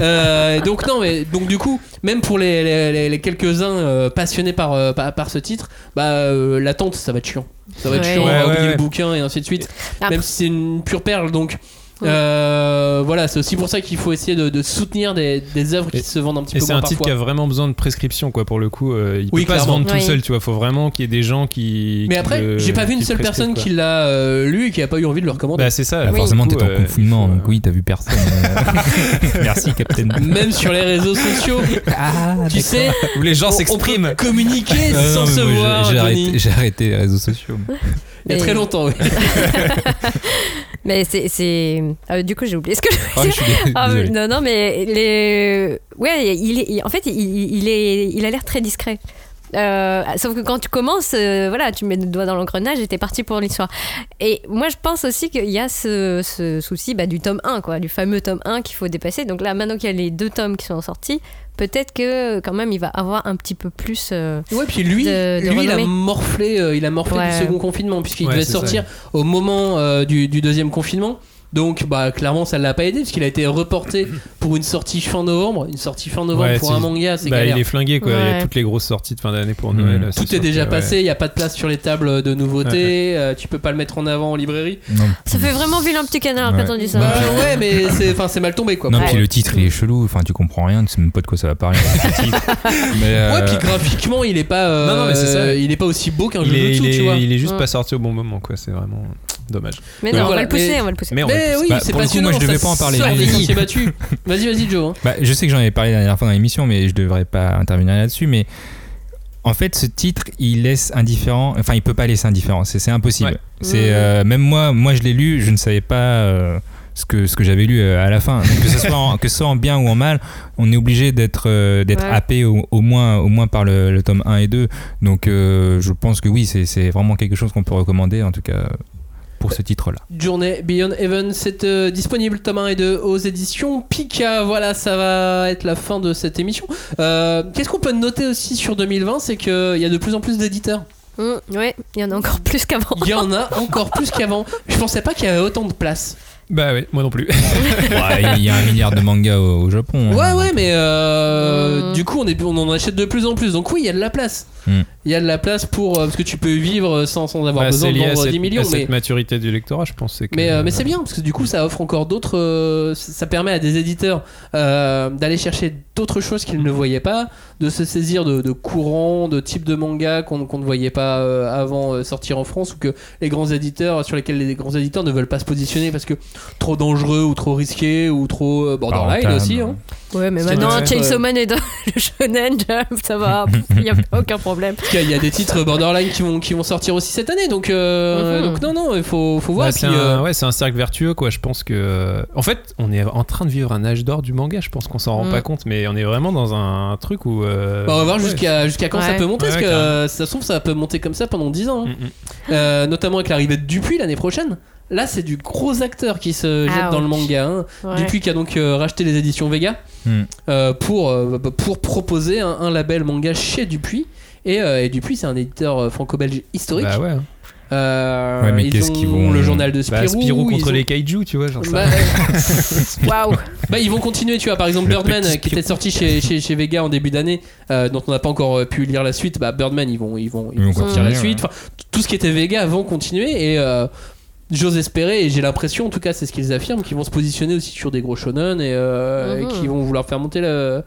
Euh, donc non, mais donc du coup, même pour les, les- les- les quelques-uns euh, passionnés par, euh, par par ce titre, bah euh, l'attente ça va être chiant. Ça va être Ouais. chiant, on Ouais, va ouais, oublier ouais. le bouquin et ainsi de suite. Après- Même si c'est une pure perle, donc Euh, voilà, c'est aussi pour ça qu'il faut essayer de, de soutenir des, des œuvres qui Et- se vendent un petit Et peu c'est moins un titre parfois. qui a vraiment besoin de prescription, quoi, pour le coup. euh, il Oui, peut pas se vendre tout Oui. seul, tu vois. Faut vraiment qu'il y ait des gens qui. Mais qui après, le- j'ai pas vu une seule personne quoi. qui l'a euh, lu et qui a pas eu envie de le recommander. Bah, c'est ça. Bah, du forcément, t'es en euh, confinement, il faut, donc oui, t'as vu personne. Merci, Captain. Même sur les réseaux sociaux, Ah, tu sais, Où les gens on- on s'expriment. peut communiquer Ah, sans se voir, j'ai arrêté, les réseaux sociaux. Il y a Et- très longtemps, oui. Mais c'est. c'est- ah, du coup, j'ai oublié ce que je Oh, je suis dé- Ah, non, non, mais les... ouais, il est, il- en fait, il, il est, il a l'air très discret. Euh, sauf que quand tu commences, euh, voilà, tu mets le doigt dans l'engrenage et t'es parti pour l'histoire. Et moi, je pense aussi qu'il y a ce, ce souci bah, du tome 1, quoi, du fameux tome 1 qu'il faut dépasser. Donc là, maintenant qu'il y a les deux tomes qui sont sortis, peut-être que quand même il va avoir un petit peu plus. euh, Ouais, puis lui, De- de lui il a morflé, euh, il a morflé Ouais. du second confinement puisqu'il Ouais, devait ça. sortir au moment euh, du, du deuxième confinement. Donc, bah, clairement, ça l'a pas aidé puisqu'il a été reporté pour une sortie fin novembre. Une sortie fin novembre Ouais, pour c'est- un manga, c'est Bah, galère. il est flingué, quoi. Il y a Ouais. toutes les grosses sorties de fin d'année pour Mmh. Noël. Tout est déjà que, passé, ouais. il n'y a pas de place sur les tables de nouveautés, euh, tu peux pas le mettre en avant en librairie. Non. Ça fait vraiment vilain petit canard Ouais. quand on dit ça. Bah ouais, mais c'est enfin, c'est mal tombé quoi. Non, puis le titre il est chelou, enfin tu comprends rien, tu sais même pas de quoi ça va parler. le titre. Mais, euh, Ouais, puis graphiquement, il est pas, euh, Non, non, mais c'est ça. il est pas aussi beau qu'un jeu Il est, de il, tu vois. est, il est juste Ouais. pas sorti au bon moment, quoi. C'est vraiment dommage. Mais non, on voilà, va le pousser, mais- on va le pousser. Mais on va Oui, Bah, c'est pour le coup, moi, je devais pas en parler. Vas-y, vas-y, Joe. hein. Bah, je sais que j'en avais parlé la dernière fois dans l'émission, mais je devrais pas intervenir là-dessus. Mais en fait, ce titre, il laisse indifférent. Enfin, il peut pas laisser indifférent. C'est c'est impossible. Ouais. C'est euh, même moi, moi, je l'ai lu, je ne savais pas. euh, ce que, ce que j'avais lu euh, à la fin, Donc, que ce soit en, que ce soit en bien ou en mal, on est obligé d'être euh, d'être Ouais. happé au, au moins au moins par le, le tome 1 et 2. Donc euh, je pense que oui, c'est c'est vraiment quelque chose qu'on peut recommander en tout cas pour ce titre-là. Journée Beyond Heaven, c'est euh, disponible tome 1 et 2 aux éditions Pika. Voilà, ça va être la fin de cette émission. Euh, Qu'est-ce qu'on peut noter aussi sur 2020 C'est qu'il y a de plus en plus d'éditeurs. Mmh, ouais, il y en a encore plus qu'avant. Il y en a encore plus qu'avant. Je pensais pas qu'il y avait autant de place. Bah ouais, moi non plus. Ouais, il y a un milliard de mangas au, au Japon. hein. Ouais, ouais, mais euh, Mm. du coup, on, est, on en achète de plus en plus. Donc, oui, il y a de la place. Mm. Il y a de la place pour. euh, parce que tu peux vivre sans, sans avoir Bah, besoin de vendre cette, 10 millions. à Mais, cette maturité du lectorat, je pense. que- mais, euh, mais c'est bien, parce que du coup, ça offre encore d'autres. euh, ça permet à des éditeurs euh, d'aller chercher d'autres choses qu'ils ne voyaient pas, de se saisir de, de courants, de types de mangas qu'on ne voyait pas euh, avant euh, sortir en France, ou que les grands éditeurs, sur lesquels les grands éditeurs ne veulent pas se positionner parce que trop dangereux, ou trop risqué, ou trop euh, borderline aussi. hein. Ouais, mais maintenant, Chainsaw. Man est dans le shonen jump, ça va, il n'y a aucun problème. Parce qu'il y a des titres borderline qui vont, qui vont sortir aussi cette année, donc, euh, donc non, non, il faut, faut voir. Puis, c'est un, euh, ouais, c'est un cercle vertueux, quoi. Je pense que. euh, En fait, on est en train de vivre un âge d'or du manga. Je pense qu'on s'en rend Mm. pas compte, mais on est vraiment dans un truc où. euh, bah, on va voir ouais. jusqu'à jusqu'à quand ça peut monter, parce Ouais, que euh, ça se trouve, ça peut monter comme ça pendant 10 ans. hein. Mm, mm. Euh, notamment avec l'arrivée de Dupuis l'année prochaine. Là, c'est du gros acteur qui se jette Ah, dans le manga. hein. Ouais. Dupuis qui a donc euh, racheté les éditions Vega Hmm. euh, pour, euh, pour proposer un, un label manga chez Dupuis. Et, euh, et Dupuis, c'est un éditeur franco-belge historique. Bah ouais. Euh, Ouais, mais ils qu'est-ce ont qu'ils vont- le journal de Spirou. Bah, Spirou contre ont- les kaiju, tu vois. Genre Bah. Waouh! Bah ils vont continuer, tu vois, par exemple Le Birdman qui était sorti chez, chez, chez Vega en début d'année, euh, dont on n'a pas encore pu lire la suite, bah Birdman ils vont, ils vont, ils Ils vont vont sortir la suite, enfin tout ce qui était Vega vont continuer et euh, j'ose espérer et j'ai l'impression en tout cas c'est ce qu'ils affirment qu'ils vont se positionner aussi sur des gros shonen et, euh, et Mhm. qui vont vouloir faire monter la,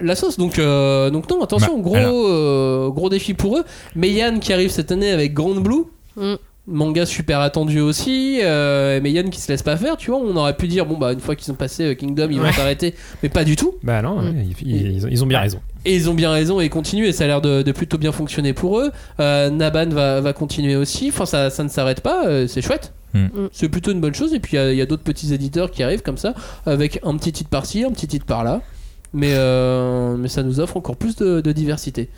la sauce donc, euh, donc non attention Bah, gros, alors. euh, gros défi pour eux Meian qui arrive cette année avec Grand Blue Mm. manga super attendu aussi euh, mais Yann qui se laisse pas faire tu vois on aurait pu dire bon bah une fois qu'ils ont passé Kingdom ils vont s'arrêter mais pas du tout Bah non, Mm. ils ont bien raison. Et ils ont bien raison et ils continuent et ça a l'air de, de plutôt bien fonctionner pour eux. Euh, Naban va, va continuer aussi. Enfin ça, ça ne s'arrête pas euh, c'est chouette. Mm. Mm. c'est plutôt une bonne chose et puis il y a- il y a, d'autres petits éditeurs qui arrivent comme ça avec un petit titre par-ci un petit titre par-là. Mais, euh, mais ça nous offre encore plus de, de diversité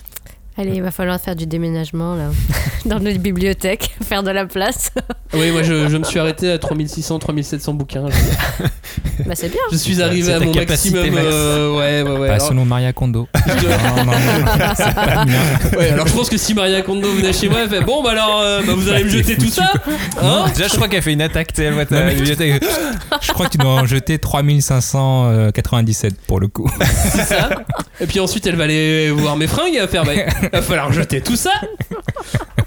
Allez, il va falloir faire du déménagement là, dans notre bibliothèque, faire de la place. oui moi je, je me suis arrêté à 3600 3700 bouquins je, bah c'est bien. je suis arrivé à mon maximum max. euh, ouais ouais ouais Pas alors- selon Maria Kondo. je- Non, non, non, c'est pas bien. Ouais, alors je pense que si Maria Kondo venait chez moi, elle fait bon, bah alors, euh, bah, vous allez me jeter tout ça Hein Déjà, je crois qu'elle fait une attaque, elle voit ta bibliothèque. Je crois que tu dois en jeter 3597 pour le coup. C'est ça Et puis ensuite, elle va aller voir mes fringues et va faire bah, va falloir jeter tout ça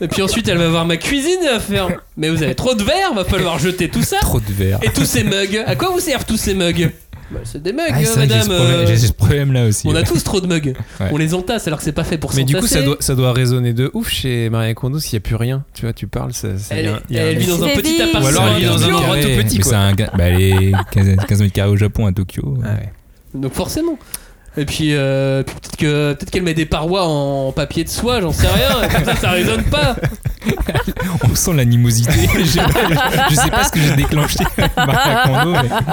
Et puis ensuite, elle va voir ma cuisine et elle va faire Mais vous avez trop de verre, va falloir jeter tout ça. Trop de verre. Et tous ces mugs. À quoi vous servent tous ces mugs Bah, C'est des mugs, Ah, j'ai ce madame. problème- euh, J'ai ce problème-là aussi. On a tous trop de mugs. Ouais. On les entasse alors que c'est pas fait pour Mais du coup, ça doit, ça doit résonner de ouf chez Marie Kondo s'il n'y a plus rien. Tu vois, tu parles, ça, ça- Elle, y a un- y a elle un- vit dans un petit appartement. Ou alors elle vit dans un endroit tout petit, Mais quoi. c'est un bah, les 15, 15 mètres carrés au Japon, à Tokyo. Ah ouais. Donc forcément. Et puis, euh, puis peut-être que peut-être qu'elle met des parois en papier de soie, j'en sais rien. Comme ça, ça résonne pas. On sent l'animosité. je, sais pas- je sais pas ce que j'ai déclenché mais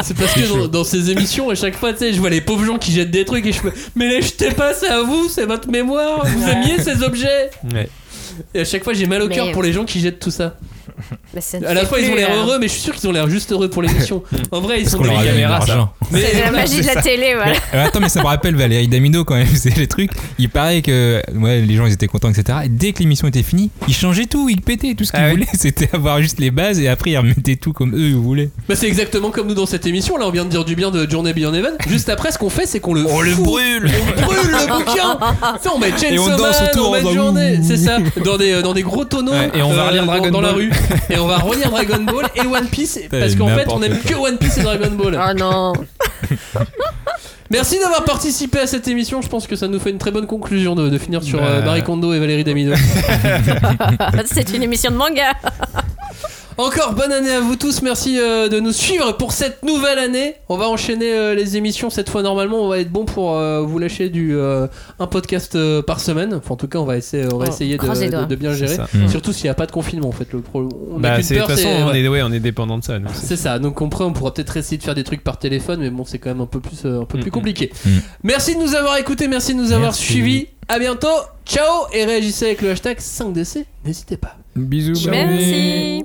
C'est parce que dans, dans ces émissions, à chaque fois, tu sais, je vois les pauvres gens qui jettent des trucs et je me. Mais les jetez pas, c'est à vous, c'est votre mémoire. Vous aimiez ces objets. Ouais. Et à chaque fois, j'ai mal au Mais- cœur pour les gens qui jettent tout ça. Bah, ça ne À la fait fois, ils ont l'air euh, heureux, mais je suis sûr qu'ils ont l'air juste heureux pour l'émission. En vrai, ils parce sont qu'on des leur a donné de caméras, ça. l'argent. Mais C'est la voilà, magie de la ça. télé, voilà. Mais, euh, attends, mais ça me rappelle Valérie Damido quand même faisait les trucs. Il paraît que ouais, les gens ils étaient contents, etc. Et dès que l'émission était finie, ils changeaient tout, ils pétaient tout ce qu'ils Ah voulaient. C'était avoir juste les bases et après ils remettaient tout comme eux ils voulaient. Bah, c'est exactement comme nous dans cette émission. Là, on vient de dire du bien de Journey Beyond Heaven. Juste après, ce qu'on fait, c'est qu'on le. On le fout. brûle On brûle le bouquin Ça, on met Et Chainsaw on danse Man, autour, on met Journée, ouh. c'est ça, dans des, euh, dans des gros tonneaux. Ouais, et on va relire dans- Dragon dans, la Ball. rue. Et on va relire Dragon Ball et One Piece, parce qu'en fait, on n'importe aime que One Piece et Dragon Ball. Oh non. Merci d'avoir participé à cette émission. Je pense que ça nous fait une très bonne conclusion de, de finir sur euh, Bah. Marie Kondo et Valérie Damido. C'est une émission de manga. Encore bonne année à vous tous. Merci euh, de nous suivre pour cette nouvelle année. On va enchaîner euh, les émissions cette fois. Normalement, on va être bon pour euh, vous lâcher du euh, un podcast euh, par semaine. Enfin, en tout cas, on va essayer, on va Oh, essayer de, bien gérer. Mm. Surtout s'il n'y a pas de confinement. En fait, le pro- on a Bah, qu'une de toute façon, c'est- on est, ouais, on est dépendant de ça. nous. C'est ça, donc après on pourra peut-être essayer de faire des trucs par téléphone, mais bon, c'est quand même un peu plus, euh, un peu plus Mm, compliqué. Mm. Merci de nous avoir écoutés, merci de nous avoir Merci. suivis. À bientôt, ciao et réagissez avec le hashtag 5DC, n'hésitez pas. Bisous, Merci.